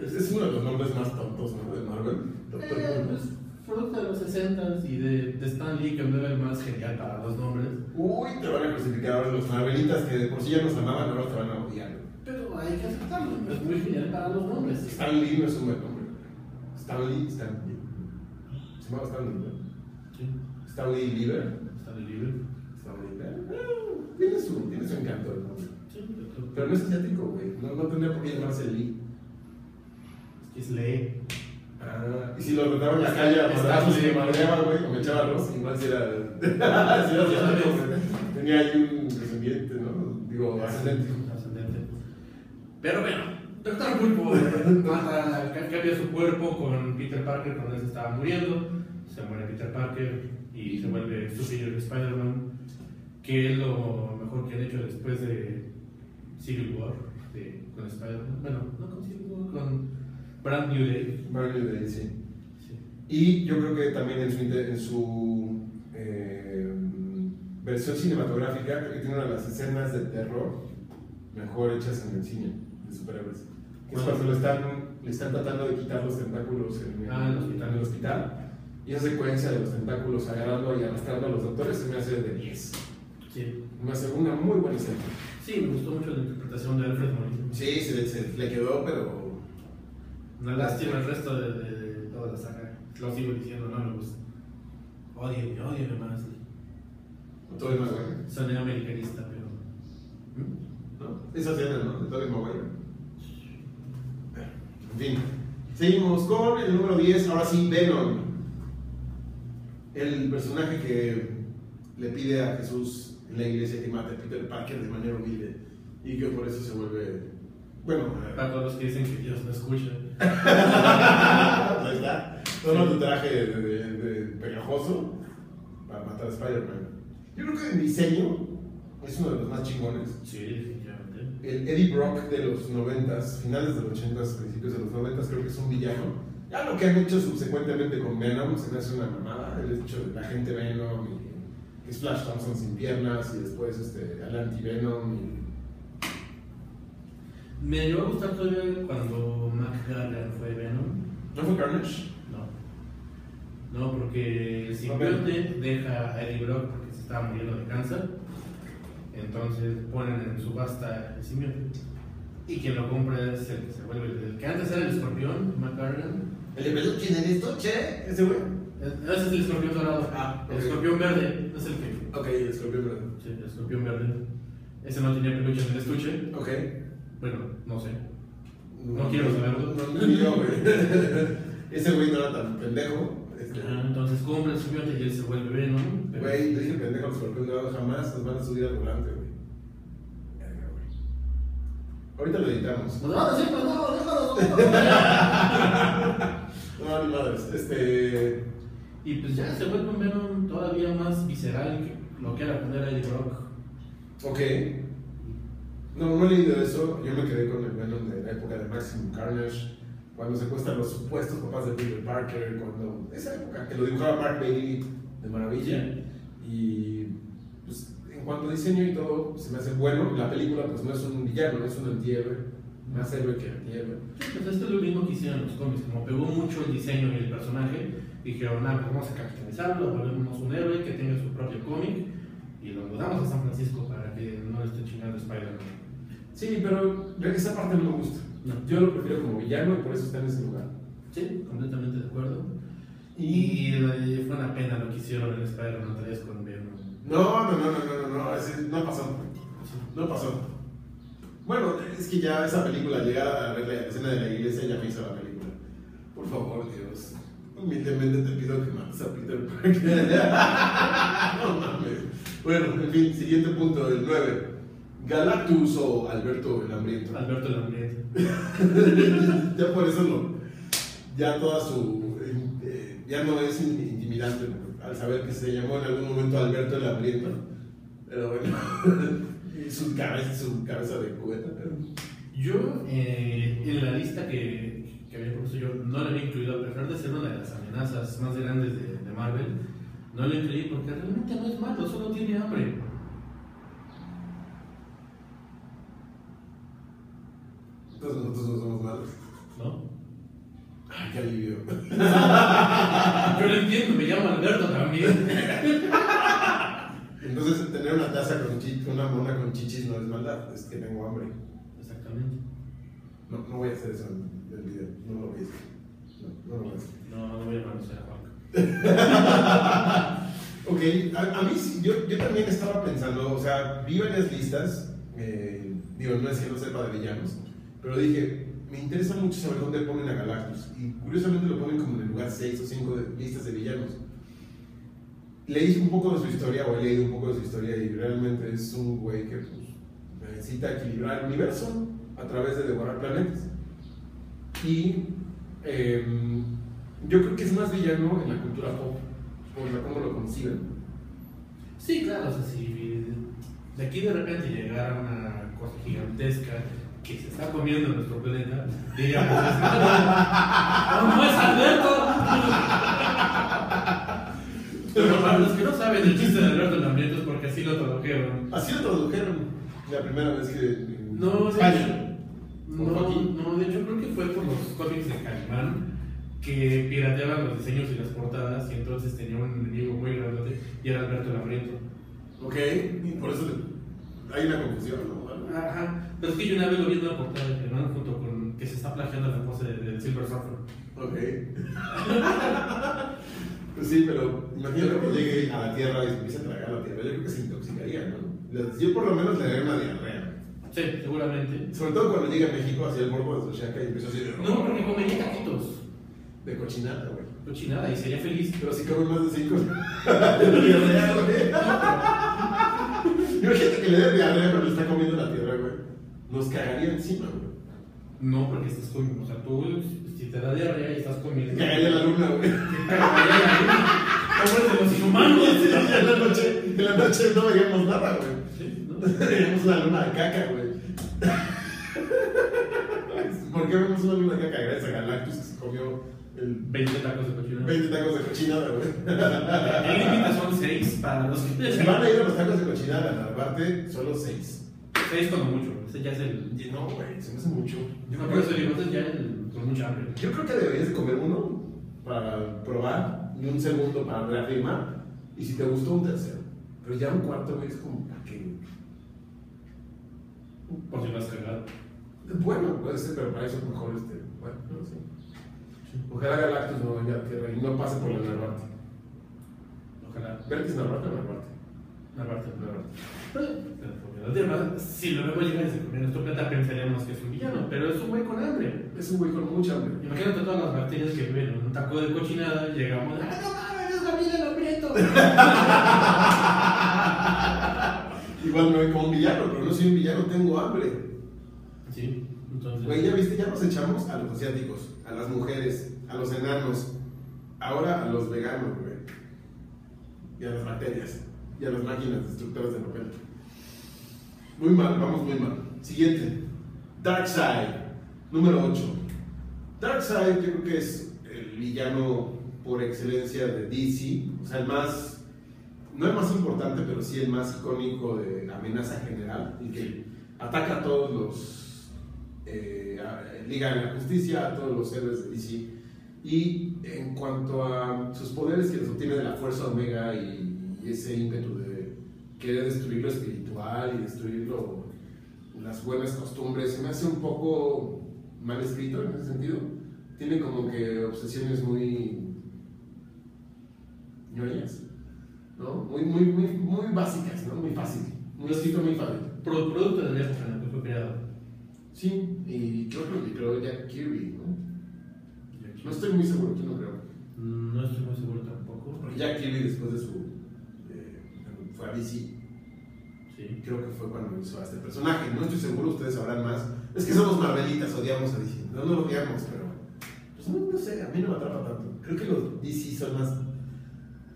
Es uno de los nombres más tontos, ¿no? De Marvel. Doctor Eh, Pulpo. pues, producto de los 60 y de, de Stan Lee, que no era el más genial para los nombres. Uy, te van a crucificar ahora los Marvelitas que de por sí ya nos amaban, ahora te van a odiar. Pero hay que aceptarlo, es muy genial para los nombres. Stan Lee no es un buen nombre. Stan Lee, Stan Lee. Se llamaba Stan Lee, ¿no? Sí, Stan Lee Lieber. Stan Lee libre. Stan Lee Lieber. Eh, Tiene su, tiene su encanto el nombre. Pero- no es asiático, güey. No, no tendría por qué llamarse Lee. es que es lee. Ah, y si lo trataban en la calle a Está madrazos y me güey, o me echaba arroz, igual si era. si era asiático. Tenía ahí un descendiente, ¿no? Digo, ascendente. Ascendente. Pero bueno, Doctor Pulpo mata, ca- cambia su cuerpo con Peter Parker cuando él se estaba muriendo. Se muere Peter Parker y se vuelve Superior Spider-Man, que es lo mejor que han hecho después de Civil War de- con Spider-Man. Bueno, no con Civil War, con Brand New Day. Marvel de ahí, sí. Sí. Y yo creo que también en su, en su eh, versión cinematográfica, creo que tiene una de las escenas de terror mejor hechas en el cine de superhéroes. Es cuando lo están, le están tratando de quitar los tentáculos en el, Ah, el hospital. en el hospital. Y esa secuencia de los tentáculos agarrando y arrastrando a los doctores se me hace de 10. Sí. Me hace una muy buena escena. Sí, me gustó mucho la interpretación de Alfred Molina. Sí, se le, se le quedó, pero. Una lástima el resto de, de, de toda la saga. Lo sigo diciendo, no me gusta. Odio, odio más. Más bueno. Soné americanista, pero. ¿No? Esa escena, ¿no? De Tobey Maguire. En fin. Seguimos con el número 10, ahora sí, Venom. El personaje que le pide a Jesús la iglesia que mate a Peter Parker de manera humilde y que por eso se vuelve. Bueno, Para todos los que dicen que Dios no escucha. Ahí está. Toma tu traje de, de- de pegajoso para matar a Spider-Man. Yo creo que en diseño es uno de los más chingones. Sí, definitivamente. El Eddie Brock de los 90s, finales de los 80s, principios de los 90s, creo que es un villano. Ya lo que han hecho subsecuentemente con Venom se me hace una mamada. El hecho de la gente Venom y es Flash Thompson sin piernas y después este, al anti-Venom. y- Me llegó a gustar todavía cuando Mac Gargan fue Venom. ¿No fue Carnage? No. No, porque el simbionte deja a Eddie Brock porque se estaba muriendo de cáncer. Entonces ponen en subasta el simbionte. Y quien lo compra es el que se vuelve el que antes era el escorpión, Mac Gargan. ¿El de peluche en el estuche? Ese güey. Ese es el escorpión dorado. Ah, el escorpión verde es el que. Ok, el escorpión verde. Sí, el escorpión verde. Ese no tenía peluche en el estuche. Ok. Bueno, no sé. No quiero saberlo. No, no, ni yo, güey. Ese güey no era tan pendejo. Este, Ah, entonces compra el y él se vuelve Venom. pero- Güey, dije pendejo al escorpión dorado, jamás nos van a subir al volante, güey. Ahorita lo editamos. Nos van a decir, pues no, déjalo. No, ni madres. Este. Y pues ya se vuelve un Venom todavía más visceral que lo que era poner a Eddie Brock. Ok. No, no he leído eso. Yo me quedé con el Venom de la época de Maximum Carnage. Cuando secuestran los supuestos papás de Peter Parker. Cuando. Esa época que lo dibujaba Mark Bailey de maravilla. Y. Pues en cuanto a diseño y todo, se me hace bueno. La película, pues no es un villano, es un antihéroe. Más héroe que antihéroe. Sí, pues esto es lo mismo que hicieron los cómics. Como pegó mucho el diseño y el personaje, dijeron, ah, pues vamos a capitalizarlo, volvemos un héroe que tenga su propio cómic y lo mudamos a San Francisco para que no le esté chingando Spider-Man. Sí, pero esa parte no me gusta. No. Yo lo prefiero como villano y por eso está en ese lugar. Sí, completamente de acuerdo. Y eh, fue una pena lo que hicieron en Spider-Man 3 con Venom. No, no, no, no, no, no, no, no pasó. No pasó. Bueno, es que ya esa película, llegar a ver la escena de la iglesia, ya me hizo la película. Por favor, Dios. Humildemente te pido que mates a Peter Parker. no mames. Bueno, en fin, siguiente punto, el 9. Galactus o Alberto el Hambriento. Alberto Lambriet. ya por eso lo. Ya toda su. eh, ya no es in- intimidante al saber que se llamó en algún momento Alberto el Hambriento. Pero bueno. su cabeza, su cabeza de cubeta. Pero... Yo, eh, en la lista que, que había puesto yo, no la había incluido, a pesar de ser una de las amenazas más grandes de, de Marvel, no la incluí porque realmente no es malo, solo tiene hambre. Entonces nosotros no somos malos. ¿No? Ay, qué alivio. Yo lo entiendo, me llamo Alberto también. Entonces tener una taza con chi- una mona con chichis no es maldad, es que tengo hambre. Exactamente. No, no voy a hacer eso en el video, no lo voy a hacer. No, no lo voy a hacer. No, no voy a manosear a Juan. Ok, a, a mí sí, yo, yo también estaba pensando, o sea, vi varias listas, eh, digo, no es que no sepa de villanos, pero dije, me interesa mucho saber dónde ponen a Galactus, y curiosamente lo ponen como en el lugar 6 o 5 de listas de villanos. Leí un poco de su historia, o he leído un poco de su historia, y realmente es un güey que pues, necesita equilibrar el universo a través de devorar planetas. Y em, yo creo que es más villano en la cultura pop, por la cómo lo conciben. Sí, claro, o sea, si de aquí de repente llegara una cosa gigantesca que se está comiendo nuestro planeta, diríamos, "No, no es Alberto! Pero para los que no saben el chiste de Alberto Lambriento es porque así lo tradujeron. Así lo tradujeron la primera vez que. No, España. hecho, ¿O no, no, de hecho creo que fue por los cómics de Calimán que pirateaban los diseños y las portadas y entonces tenía un enemigo muy grande y era Alberto Labriento. Ok, y por eso hay una confusión, ¿no? Ajá, pero es que yo una vez lo vi en una portada de Calimán junto con que se está plagiando la pose de, de Silver Surfer. Ok. pues sí, pero Imagínate que llegue a la tierra y se empiece a tragar la tierra. Yo creo que se intoxicaría, ¿no? Le- Yo por lo menos le daría una diarrea. Sí, seguramente. Sobre todo cuando llegue a México hacia el bordo de Xochaca y empieza así de. No, porque comería taquitos. De cochinada, güey. Cochinada y sería feliz. Pero si comen más de cinco. de diarrea, güey. Imagínate que le dé diarrea cuando está comiendo la tierra, güey. Nos cagaría encima, güey. No, porque estás comiendo. O sea, tú, si te da diarrea y estás comiendo. Cagaría la luna, güey. Pobres de los inhumanos. En la noche, en la noche no veíamos nada, güey. Sí, ¿no? Veíamos una luna de caca, güey. ¿Por qué vemos una luna de caca? Gracias a Galactus que se comió el 20 tacos de cochinada. 20 tacos de cochinada, güey. El límite son 6 para los que van a ir a los tacos de cochinada, a Narvarte, solo 6. 6 como mucho. Ese ya es el. No, güey, se me hace mucho. No, por eso digo, entonces ya el, mucha hambre. Yo creo que deberías de comer uno para probar y un segundo para reafirmar. Y si te gustó, un tercero. Pero ya un cuarto, güey, es como, ¿para qué? Por si lo has cagado. Bueno, puede ser, pero para eso es mejor este. Bueno, no sé. Ojalá Galactus no venga a tierra y no pase por la Narvarte. Ojalá. ¿Vertis Narvarte o Narvarte? Además, si lo vemos llegar ese primer nuestro planeta, pensaríamos que es un villano, pero es un güey con hambre. Es un güey con mucha hambre. Imagínate todas las bacterias que viven en un taco de cochinada, llegamos. ¡Ah, no mames, es Gabriel Aprieto! Igual me ven como un villano, pero no soy un villano, tengo hambre. Sí, entonces. Güey, ya viste, ya nos echamos a los asiáticos, a las mujeres, a los enanos, ahora a los veganos, güey. Y a las bacterias, y a las máquinas destructoras de papel. Muy mal, vamos muy mal. Siguiente. Darkseid, número 8. Darkseid yo creo que es el villano por excelencia de DC, o sea, el más, no el más importante, pero sí el más icónico de amenaza general, y que ataca a todos los, eh, a- Liga de la Justicia, a todos los héroes de DC. Y en cuanto a sus poderes que los obtiene de la Fuerza Omega y, y ese ímpetu de querer destruir lo espiritual y destruir lo- las buenas costumbres, se me hace un poco mal escrito en ese sentido. Tiene como que obsesiones muy ñoñas, ¿no? Muy, muy, muy, muy básicas, ¿no? Muy fácil. Muy escrito, muy fácil. Pro- producto de la que fue creado. Sí, y creo que lo creó Jack Kirby, ¿no? No estoy muy seguro quién lo creó. No estoy muy seguro tampoco. Jack Kirby después de su... fue a DC, Sí. creo que fue cuando hizo a este personaje. No estoy seguro, ustedes sabrán más. Es que somos Marvelitas, odiamos a DC. No, no lo odiamos, pero... Pues no, no sé, a mí no me atrapa tanto. Creo que los DC son más...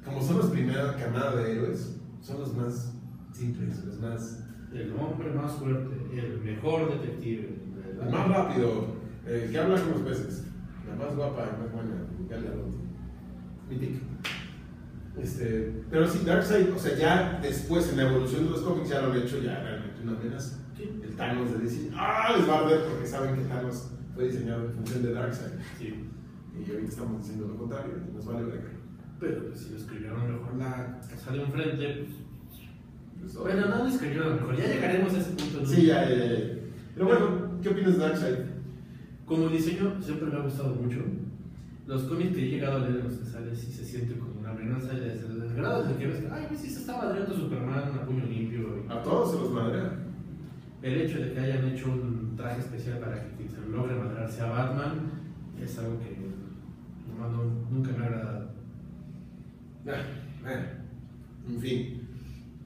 Como son los primera camada de héroes, son los más simples, los más... El hombre más fuerte, el mejor detective. El más rápido, el que habla con los peces, la más guapa, la más buena, Galia Loti. Mythic. Este, pero sí, Darkseid, o sea, ya después en la evolución de los cómics ya lo han hecho ya realmente una amenaza. Sí. El Thanos de DC, ¡ah! Les va a arder porque saben que Thanos fue diseñado en función de Darkseid. Sí. Y ahorita estamos diciendo lo contrario, nos vale verga. Pero pues, si lo escribieron mejor la casa de enfrente, pues. Pues, Bueno, no lo escribieron mejor. Ya llegaremos a ese punto. ¿no? Sí, ya, ya, ya. Pero bueno, ¿qué opinas de Darkseid? Como diseño, siempre me ha gustado mucho. Los cómics que he llegado a leer en los que sale sí se siente como una amenaza y desde el grado de que ves que, ay, pues sí se está madreando Superman a puño limpio. y- A todos se los madrea. El hecho de que hayan hecho un traje especial para que quien se logre madrarse a Batman es algo que nomás no- nunca me ha agradado. Ah, bueno, en fin,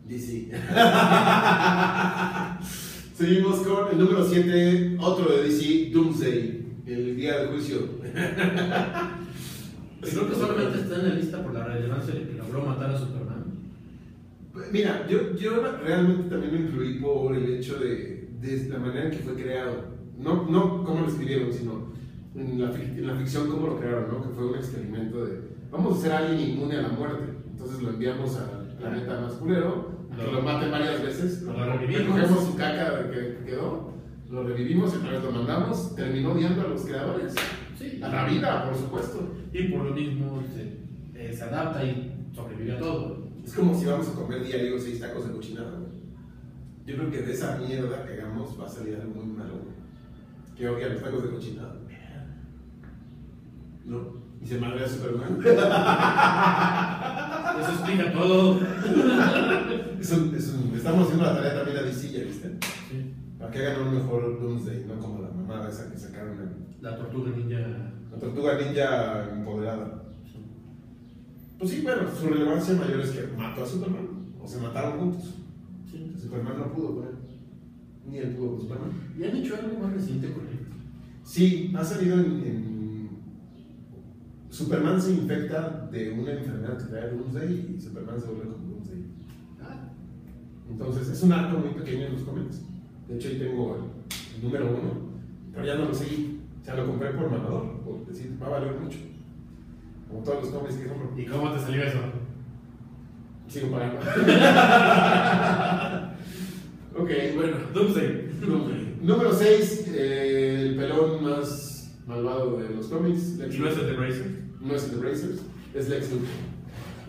DC. Seguimos con el número 7, otro de DC, Doomsday, el día del juicio. Creo que solamente está en la lista por la relevancia de que logró matar a Superman. Mira, yo, yo realmente también me incluí por el hecho de, de la manera en que fue creado. No, no cómo lo escribieron, sino en la, en la ficción cómo lo crearon, ¿no? Que fue un experimento de, vamos a hacer a alguien inmune a la muerte. Entonces lo enviamos al planeta más culero que lo maten varias veces. Lo revivimos. Recogemos su caca que quedó, lo revivimos y otra vez lo mandamos. Terminó odiando a los creadores. Sí. A la vida, por supuesto. Y por lo mismo se, eh, se adapta y sobrevive a todo. Es como si vamos a comer diario seis tacos de cochinada, güey. Yo creo que de esa mierda que hagamos va a salir algo muy malo, güey. Que odia los tacos de cochinada. ¿No? Y se madre a Superman. Eso explica todo. Es un- es un- estamos haciendo la tarea también a DC, ¿ya viste? Sí. Para que hagan un mejor Doomsday, no como la mamada esa que sacaron en La tortuga ninja. la tortuga ninja empoderada. Pues sí, bueno, su relevancia mayor es que mató a Superman. O se mataron juntos. Sí. Superman no pudo con él. Ni él pudo con Superman. ¿Y han hecho algo más reciente con él? Sí, ha salido en, en- Superman se infecta de una enfermedad que trae Doomsday y Superman se vuelve como Doomsday. Ah, Entonces es un arco muy pequeño en los cómics. De hecho ahí tengo el número uno, pero ya no lo seguí. O sea, lo compré por mamador, por decir, va a valer mucho. Como todos los cómics que compro. ¿Y cómo te salió eso? Sigo pagando. ok, Bueno, Doomsday. Número 6, el pelón más malvado de los cómics. Lex ¿Y no es el de Bracer? No es el de Brazers, es Lex Luthor.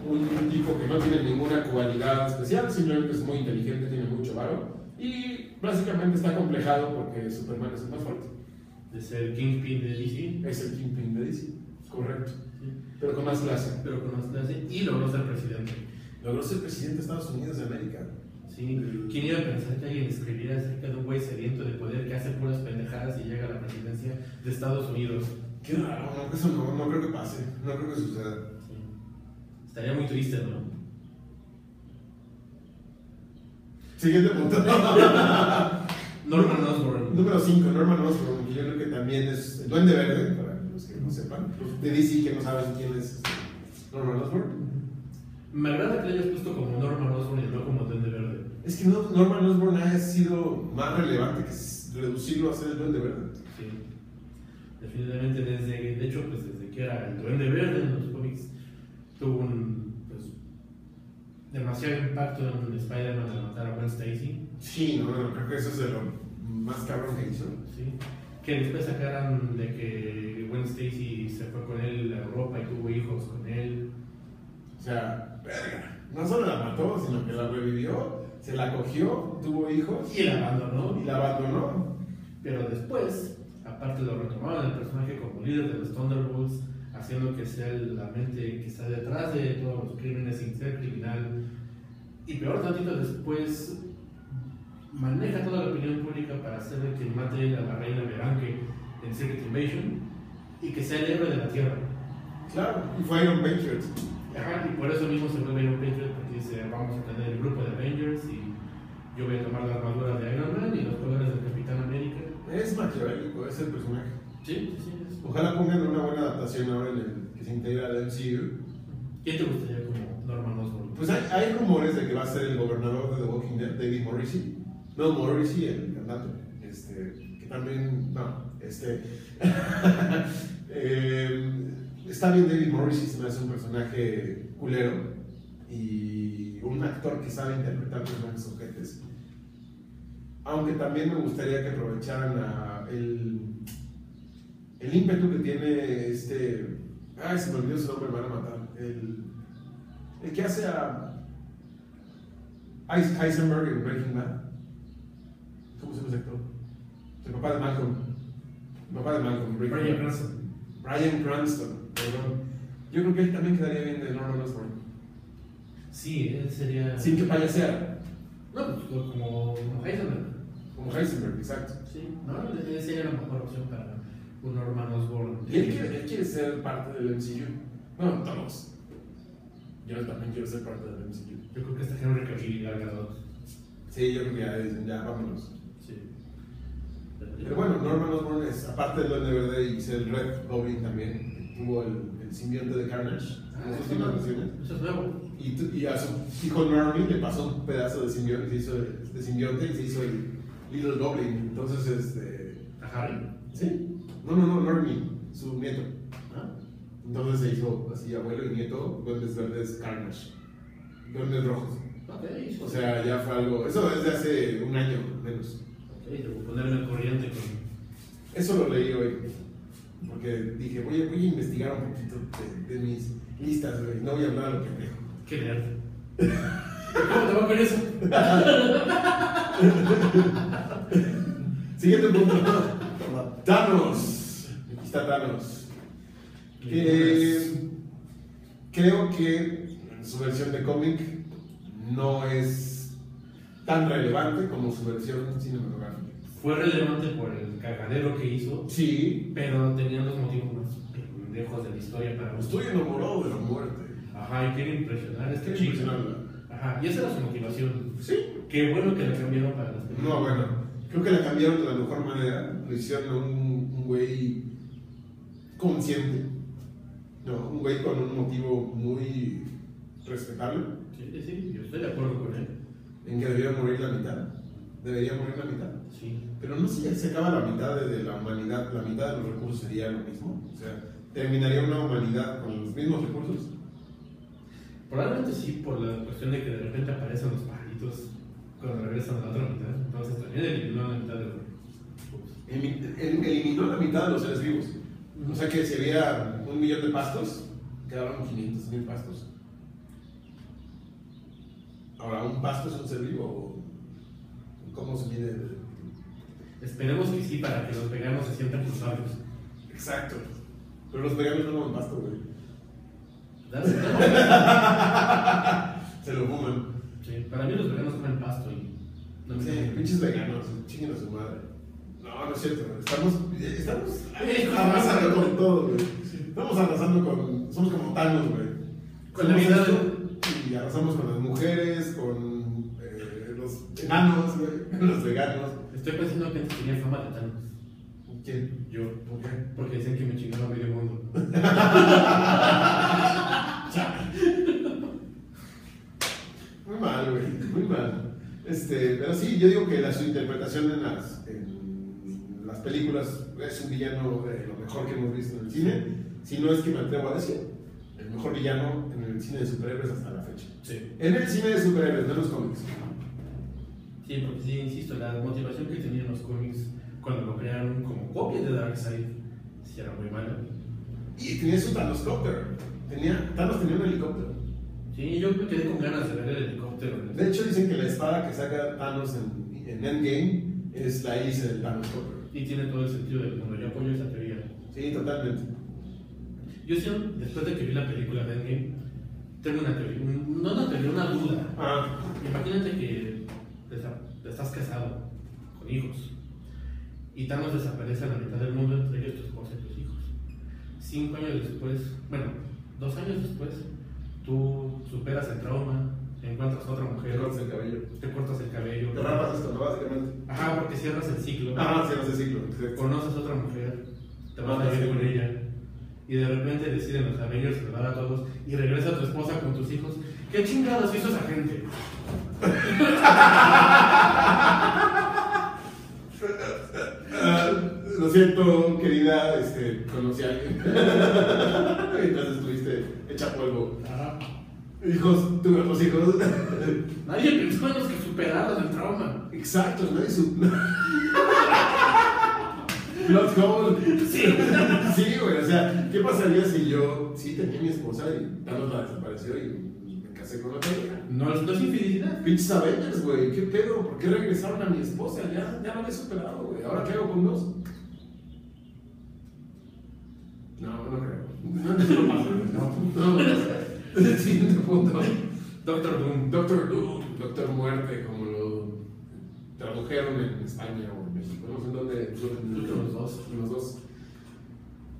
Un, tipo que no tiene ninguna cualidad especial, simplemente es muy inteligente, tiene mucho varo. Y básicamente está complejado porque Superman es el más fuerte. Es el Kingpin de DC. Es el Kingpin de DC, correcto. Sí. Pero con más clase. Pero con más clase. Y logró ser presidente. Logró ser presidente de Estados Unidos de América. Sí. ¿Quién iba a pensar que alguien escribiera acerca de un güey sediento de poder que hace puras pendejadas y llega a la presidencia de Estados Unidos? Qué raro, no, eso no, no creo que pase, no creo que suceda. Sí. Estaría muy triste, ¿no? Siguiente punto. Norman Osborn. Número 5, Norman Osborn, que yo creo que también es el Duende Verde, para los que no sepan. De DC que no saben quién es este, Norman Osborn. Me agrada que le hayas puesto como Norman Osborn y no como Duende Verde. Es que no- Norman Osborn ha sido más relevante que reducirlo a ser el Duende Verde. Sí. Definitivamente desde, de hecho, pues desde que era el Duende Verde en los cómics, tuvo un, pues, demasiado impacto en Spider-Man al matar a Gwen Stacy. Sí, no, no, creo que eso es de lo más cabrón que hizo. ¿sí? Que después sacaran de que Gwen Stacy se fue con él a Europa y tuvo hijos con él. O sea, verga. No solo la mató, sino que la revivió, se la cogió, tuvo hijos Y la abandonó. y la abandonó. Pero después, aparte lo retomaron el personaje como líder de los Thunderbolts, haciendo que sea la mente que está detrás de todos los crímenes sin ser criminal. Y peor tantito después, maneja toda la opinión pública para hacer de que mate a la reina Beranque en Secret Invasion y que sea el héroe de la Tierra. Claro, y fue Iron Patriot. Ajá, y por eso mismo se vuelve Iron Patriot porque dice, vamos a tener el grupo de Avengers y yo voy a tomar la armadura de Iron Man y los colores del Capitán América. Es maquiavélico, es el personaje. Sí, sí, sí. Ojalá pongan una buena adaptación ahora en el que se integra al MCU. ¿Quién te gustaría como Norman Osborn? Pues hay, hay rumores de que va a ser el gobernador de The Walking Dead, David Morrissey. No, Morrissey, el cantante. Este, que también, no, este. eh, está bien David Morrissey, se me hace un personaje culero y un actor que sabe interpretar personajes objetos. Aunque también me gustaría que aprovecharan el, el ímpetu que tiene este. Ay, se me olvidó su nombre, me van a matar. El, el que hace a Heis- Heisenberg en Breaking Bad. ¿Cómo se llama ese actor? El papá de Malcolm. El papá de Malcolm. Bryan Bad. Cranston. Bryan Cranston, perdón. Yo creo que él también quedaría bien de Norman Osborn. Sí, él sería. Sin que payaseara. No, pues como, como Heisenberg. Como Heisenberg, exacto. Sí, no, él sería la mejor opción para un Norman Osborn. Y él quiere, él quiere ser parte del MCU. Bueno, todos. Yo también quiero ser parte del MCU. Yo creo que está Henry Cavill y Gal Gadot. Sí, yo creo que ya ya vámonos. Pero bueno, Norman Osborn es, aparte del Duende Verde y ser el Red Goblin también, tuvo el, el simbionte de Carnage Ah, en eso, últimas no- versiones. eso es nuevo. Y, a su hijo Norman le pasó un pedazo de simbionte, se hizo de, simbionte y se hizo el Little Goblin. Entonces, este. A Harry. ¿Sí? No, no, no, Normie, su nieto. ¿Ah? Entonces se hizo así, abuelo y nieto, duendes verdes Carnage. Duendes rojos. Ok, O O sea, ya fue algo. Eso desde hace un año menos. Ponerme corriente con. Eso lo leí hoy. Porque dije, voy a, voy a investigar un poquito de, de mis listas, güey. No voy a hablar lo pendejo. Qué nerd. ¿Cómo te va con eso? Siguiente punto. Thanos. Aquí está Thanos. Que creo que su versión de cómic no es tan relevante como su versión cinematográfica. Fue relevante por el cagadero que hizo, Sí, pero tenía los motivos más pendejos de la historia para estoy enamorado de la muerte. Ajá, y quiere impresionar a este chico. Ajá, y esa era su motivación. Sí. Qué bueno que la cambiaron para las películas. No, bueno, creo que la cambiaron de la mejor manera. Lo hicieron a un, un güey consciente. No, un güey con un motivo muy respetable. Sí, sí, yo estoy de acuerdo con él. En que debería morir la mitad. Debería morir la mitad. Sí. Pero no sé si se acaba la mitad de, de la humanidad, la mitad de los recursos sería lo mismo. O sea, terminaría una humanidad con los mismos recursos. Probablemente sí, por la cuestión de que de repente aparecen los pajaritos cuando regresan a la otra mitad. Entonces también eliminó la mitad de los recursos. Eliminó la mitad de los seres vivos. O sea que si había un millón de pastos, quedaron 500 mil pastos. Ahora, ¿un pasto es un ser vivo? o ¿Cómo se mide? Esperemos que sí, para que los veganos se sientan culpables. Exacto. Pero los veganos no comen pasto, güey. ¿That's- Se lo fuman. Sí, para mí los veganos comen pasto y no me Sí, comen. pinches veganos, chinguen a su madre. No, no es cierto. Estamos, estamos Eh, arrasando con todo, güey. Estamos arrasando con. Somos como Thanos, güey. Con la vida esto Y arrasamos con las mujeres, con eh, los enanos, güey, los veganos. Estoy pensando que antes tenía fama de Thanos. ¿Quién? Yo, ¿Por qué? porque dicen que me chingaba medio mundo. Muy mal, güey, muy mal. Este, pero sí, yo digo que la, su interpretación en las, en las películas es un villano de lo mejor que hemos visto en el cine. Si no es que me atrevo a decir, mejor villano en el cine de superhéroes hasta la fecha. Sí. En el cine de superhéroes, no en los cómics. Sí, porque sí, insisto, la motivación que tenían los cómics cuando lo crearon como copia de Darkseid, sí era muy mala. Y tenía su Thanoscopter. Tenía, Thanos tenía un helicóptero. Sí, yo me quedé con ganas de ver el helicóptero. De hecho, dicen que la espada que saca Thanos en, en Endgame es la hélice del Thanoscopter. Y tiene todo el sentido del mundo. Yo apoyo esa teoría. Sí, totalmente. Yo sí, después de que vi la película de Endgame, tengo una teoría, no una teoría, una duda. Ah, Imagínate que estás casado con hijos y Thanos desaparece a la mitad del mundo, entre ellos tu esposa y tus hijos. Cinco años después, bueno, dos años después, tú superas el trauma, encuentras a otra te mujer, cortas el cabello. te cortas el cabello. Te rapas esto. Básicamente. Ajá, porque cierras el ciclo. Sí, no sé ciclo. conoces a otra mujer, te vas a ir sí. con ella y de repente deciden los Avengers salvar a todos y regresa tu esposa con tus hijos. ¿Qué chingados hizo esa gente? Ah, lo siento, querida, este, conocí a alguien. Entonces estuviste hecha polvo. Hijos, tuve otros hijos. Nadie pensó en los que superaron el trauma. Exacto, nadie su. Blood Hole. Sí. Sí, güey, o sea, ¿qué pasaría si yo sí tenía mi esposa y Thanos la desapareció y me casé con otra vieja? No, no es infidelidad. Pinches Avengers, güey, ¿qué pedo? ¿Por qué regresaron a mi esposa? Ya, ya lo había superado, güey. ¿Ahora qué hago con dos? No, no creo. No, no pasa, güey. No, no pasa. Siguiente punto. Doctor Doom. Doctor Doom, Doctor Muerte, como lo tradujeron en España o sé en que los dos. Los dos.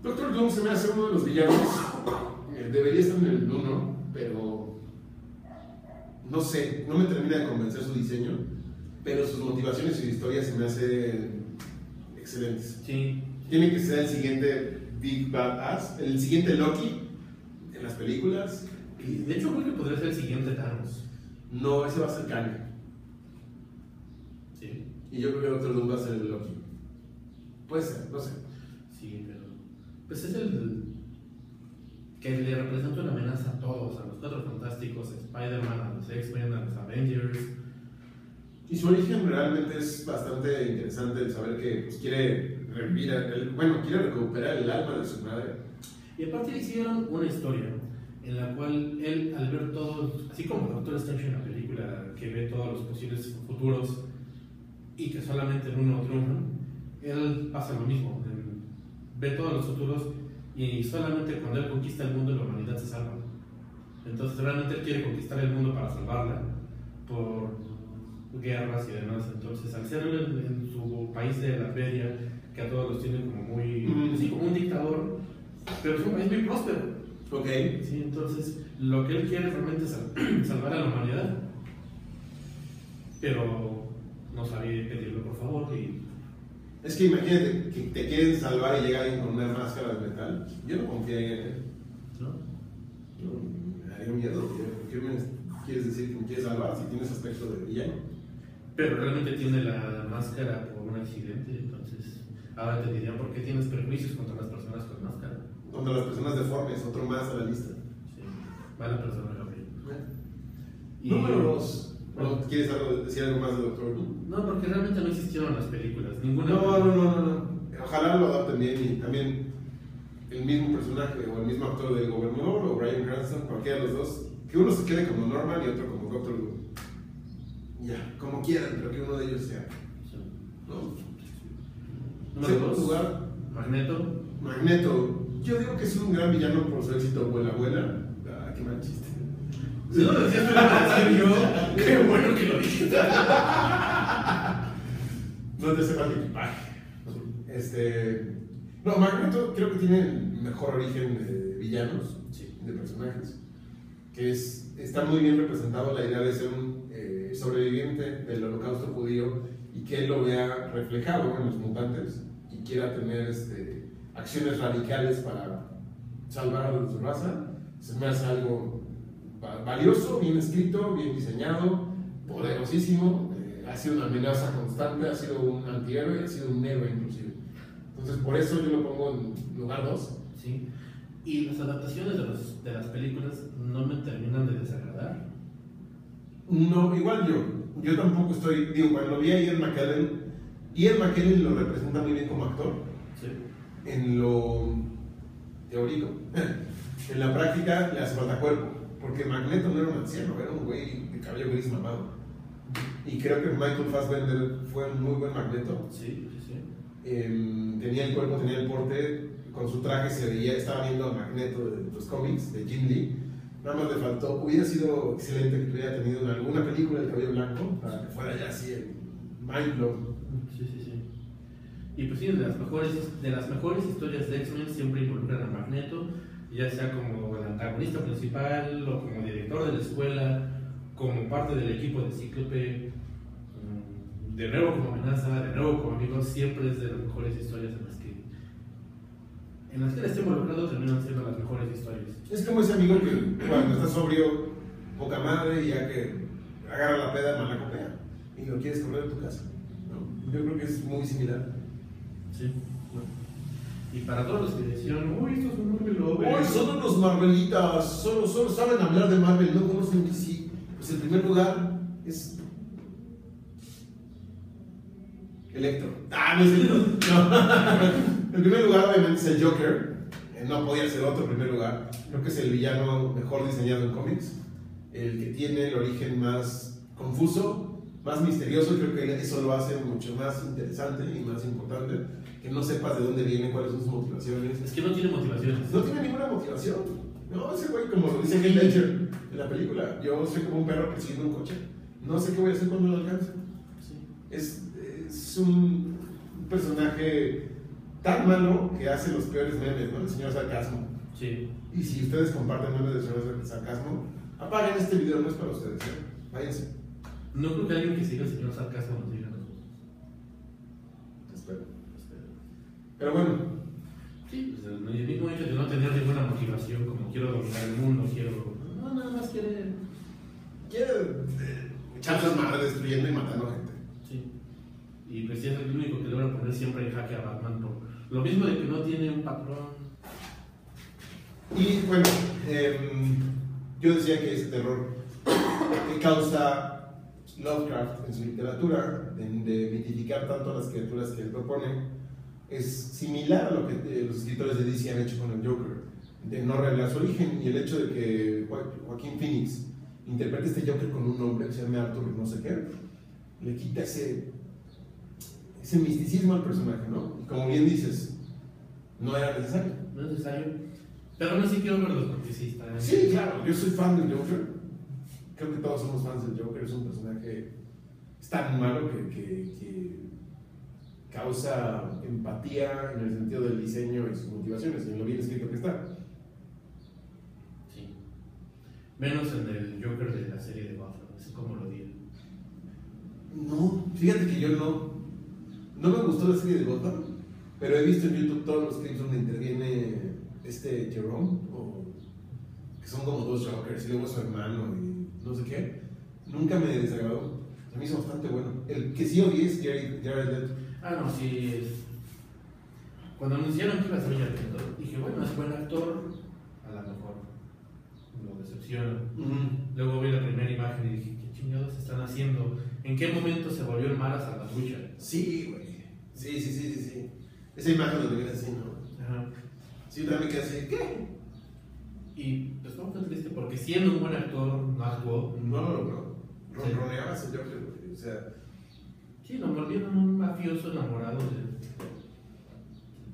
Doctor Doom se me hace uno de los villanos. eh, Debería estar en el 1, pero. No sé, no me termina de convencer su diseño. Pero sus motivaciones y su historia se me hacen excelentes. Sí. Tiene que ser el siguiente Big Bad Ass, el siguiente Loki en las películas. Y de hecho creo que podría ser el siguiente Thanos. No, ese va a ser Kang. Sí. Y yo creo que Doctor Doom va a ser el Loki. Puede ser, no sé. Sí, pero. Pues es el. que le representa una amenaza a todos, a los Cuatro Fantásticos, a Spider-Man, a los X-Men, a los Avengers. Y su origen realmente es bastante interesante el saber que pues, quiere revivir, el- bueno, quiere recuperar el alma de su madre. Y aparte hicieron una historia en la cual él, al ver todo, así como Doctor Strange en la película, que ve todos los posibles futuros y que solamente en uno triunfan, él pasa lo mismo. él ve todos los futuros y solamente cuando él conquista el mundo la humanidad se salva. Entonces realmente él quiere conquistar el mundo para salvarla por guerras y demás. Entonces al ser él en, su país de la feria, que a todos los tienen como muy, Mm. así como un dictador, pero es un país muy próspero. Ok. Sí, entonces lo que él quiere realmente es sal- salvar a la humanidad, pero no sabía pedirlo por favor y Es que imagínate que te quieren salvar y llega alguien con una máscara de metal. Yo no confiaría en él. ¿no? Yo me haría miedo. ¿Qué- ¿Qué me quieres decir que me quieres salvar si tienes aspecto de villano? Pero realmente tiene la máscara por un accidente, entonces ahora te dirían por qué tienes prejuicios contra las personas con máscara. Contra las personas deformes, otro más a la lista. Sí, mala persona, Gabriel. Y- Número 2. ¿Quieres algo- decir algo más de Doctor Doom? No, porque realmente no existieron las películas, ninguna. No, no, no, no, no. Ojalá lo adapten bien y también el mismo personaje o el mismo actor del gobernador o Brian Cranston, cualquiera de los dos, que uno se quede como Norman y otro como Doctor Doom. Ya, como quieran, pero que uno de ellos sea. Sí. ¿no? Segundo lugar, Magneto. Magneto. Yo digo que es un gran villano por su éxito Abuela Abuela. Ah, qué mal chiste. Si no lo decías tú, yo. Qué bueno que lo dijiste. No te sepa el equipaje. Este. No, Magneto creo que tiene mejor origen de villanos, Sí. de personajes. Que es, está muy bien representado la idea de ser un eh, sobreviviente del holocausto judío y que él lo vea reflejado en los mutantes y quiera tener este, acciones radicales para salvar a su raza. Se me hace algo valioso, bien escrito, bien diseñado, poderosísimo. eh, ha sido una amenaza constante, ha sido un antihéroe, ha sido un héroe inclusive. Entonces por eso yo lo pongo en lugar 2. Sí. Y las adaptaciones de, los- de las películas no me terminan de desagradar. No, igual yo. Yo tampoco estoy, digo, cuando vi a Ian McKellen, Ian McKellen lo representa muy bien como actor, Sí. en lo teórico. en la práctica le hace falta cuerpo, porque Magneto no era un anciano, era un güey de cabello gris mamado. Y creo que Michael Fassbender fue un muy buen Magneto. Sí, sí, sí. Em, tenía el cuerpo, tenía el porte, con su traje se veía, estaba viendo a Magneto de los cómics de Jim Lee. Nada más le faltó, hubiera sido excelente que hubiera tenido en alguna película el cabello blanco para que fuera ya así el mind. Sí, sí, sí. Y pues sí, de las mejores, de las mejores historias de X-Men siempre involucran a Magneto, ya sea como el antagonista principal o como director de la escuela, como parte del equipo de Cíclope, mm, de nuevo como amenaza, de nuevo como amigo, siempre es de las mejores historias en las que en las que él está involucrado terminan siendo las mejores historias. Es como ese amigo que cuando está sobrio, poca madre, ya que agarra la peda, mala copea, y lo quieres correr de tu casa. ¿no? Yo creo que es muy similar. Sí. Y para todos los que decían, uy, estos son Marvel lovers". Hoy son unos Marvelitas, solo, solo saben hablar de Marvel, no conocen DC. Pues en primer lugar es. Electro. Ah, no es cierto. No. en primer lugar, obviamente, es el Joker. No podía ser otro en primer lugar. Creo que es el villano mejor diseñado en cómics. El que tiene el origen más confuso, más misterioso. Creo que eso lo hace mucho más interesante y más importante. Que no sepas de dónde viene, cuáles son sus motivaciones. Es que no tiene motivaciones. No tiene ninguna motivación. No, ese güey, como lo dice Heath Ledger en la película, yo soy como un perro persiguiendo un coche. No sé qué voy a hacer cuando lo alcance. Sí. Es, es un personaje tan malo que hace los peores memes, ¿no? El señor sarcasmo. Sí. Y si ustedes comparten memes del señor sarcasmo, apaguen este video, no es para ustedes. ¿eh? Váyanse. No creo que alguien que siga el señor sarcasmo nos diga nosotros. Espero. Pero bueno, Sí, pues el mismo hecho de no tener ninguna motivación, como quiero dominar el mundo, quiero. No, nada más quiere. quiere eh, echar las madres destruyendo y matando gente. Sí. Y pues es el único que logra poner siempre en jaque a Batman por lo mismo de que no tiene un patrón. Y bueno, em, yo decía que ese terror que causa Lovecraft en su literatura, de, de mitificar tanto a las criaturas que él propone, es similar a lo que eh, los escritores de DC han hecho con el Joker, de no revelar su origen y el hecho de que Jo- Joaquín Phoenix interprete este Joker con un nombre que se llama Arthur no sé qué, le quita ese, ese misticismo al personaje, ¿no? Y como bien dices, no era necesario. No es necesario. Pero aún así quiero verlos porque sí está. Sí, claro, yo soy fan del Joker. Creo que todos somos fans del Joker. Es un personaje es tan malo que, que- que causa empatía en el sentido del diseño y sus motivaciones, y en lo bien escrito que está. Sí. Menos en el Joker de la serie de Gotham. Es como lo di. No, fíjate que yo no. No me gustó la serie de Gotham, pero he visto en YouTube todos los clips donde interviene este Jerome, o, que son como dos Jokers, y luego su hermano y no sé qué. Nunca me desagradó. Se me hizo bastante bueno. El que sí odié es Jared, Jared Leto. Ah, no, sí. Es... Cuando anunciaron que iba a ser Jared Leto, dije, bueno, es buen actor. A lo mejor lo decepciona. Luego vi la primera imagen y dije, ¿qué chingados están haciendo? ¿En qué momento se volvió el mar a Salvatrucha? Sí, güey. Sí, sí, sí, sí, sí. Esa imagen donde viene así, ¿no? Ajá. Sí, también me quedé así, ¿qué? Y pues estaba muy triste porque siendo un buen actor no actuó. No lo logró. Sí. Ronroneaba Joker, güey. O sea, Sí, lo volvieron un mafioso enamorado de,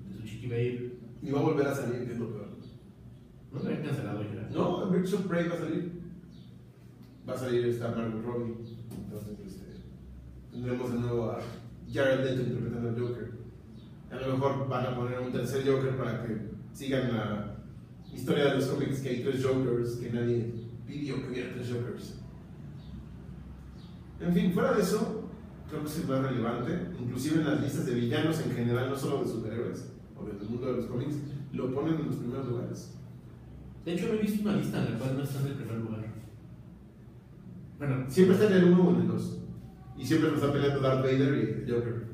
de su chiqui babe. y va a volver a salir, que es lo peor. No me habían cancelado ya. No, Birds of Prey va a salir. Va a salir esta Margot Robbie. Entonces, este, tendremos de nuevo a Jared Leto interpretando al Joker. A lo mejor van a poner un tercer Joker para que sigan la historia de los cómics que hay tres Jokers, que nadie pidió que hubiera tres Jokers. En fin, fuera de eso, creo que es el más relevante. Inclusive en las listas de villanos en general, no solo de superhéroes o del mundo de los cómics, lo ponen en los primeros lugares. De hecho, no he visto una lista en la cual no está en el primer lugar. Bueno, Siempre está en el 1 o en el 2. Y siempre nos está peleando Darth Vader y el Joker.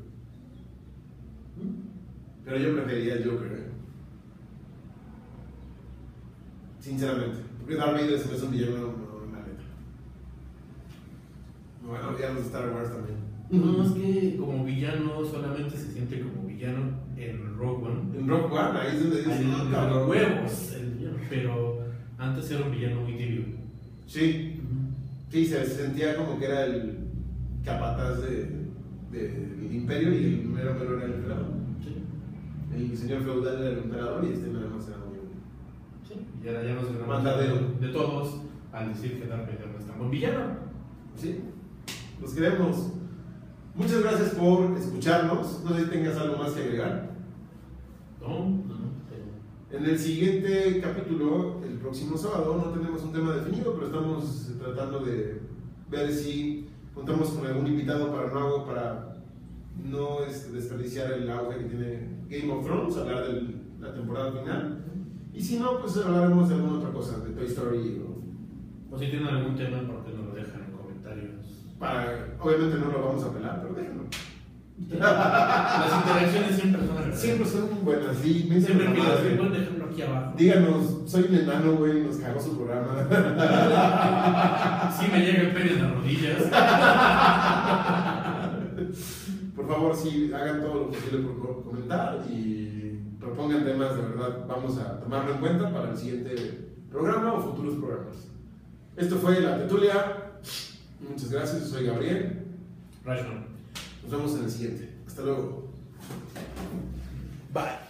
Pero yo preferiría el Joker, ¿eh? Sinceramente. Porque Darth Vader se me hace un villano no, ya los de Star Wars también. No, es que como villano solamente se siente como villano en Rogue One. En Rock One, ahí es donde dices, en no, los cabrón. huevos, el villano. Pero antes era un villano muy tibio. Sí, sí, se sentía como que era el capataz de, del imperio y el mero mero era el emperador. Sí, El señor feudal era el emperador y este nada más era muy sí. Y ahora ya nos ganamos Mandadero. de todos al decir que Darth Vader no es tan buen villano. Sí, los queremos. Muchas gracias por escucharnos. No sé si tengas algo más que agregar. No, no, En el siguiente capítulo, el próximo sábado, no tenemos un tema definido, pero estamos tratando de ver si contamos con algún invitado para para no este, desperdiciar el auge que tiene Game of Thrones, hablar de la temporada final. Y si no, pues hablaremos de alguna otra cosa, de Toy Story o O si tienen algún tema, ¿por qué no lo dejan en comentarios? Para, obviamente no lo vamos a pelar, pero déjenlo. Las interacciones siempre son. Siempre son buenas, sí, me Siempre dicen pido, mamadas, ¿pueden güey. dejarlo aquí abajo? Díganos, soy un enano, güey, nos cagó su programa. Sí me llega el pene en las rodillas. Por favor, sí, hagan todo lo posible por co- comentar y propongan temas, de verdad, vamos a tomarlo en cuenta para el siguiente programa o futuros programas. Esto fue La Tetulia. Muchas gracias, yo soy Gabriel. Rational. Nos vemos en el siguiente. Hasta luego. Bye.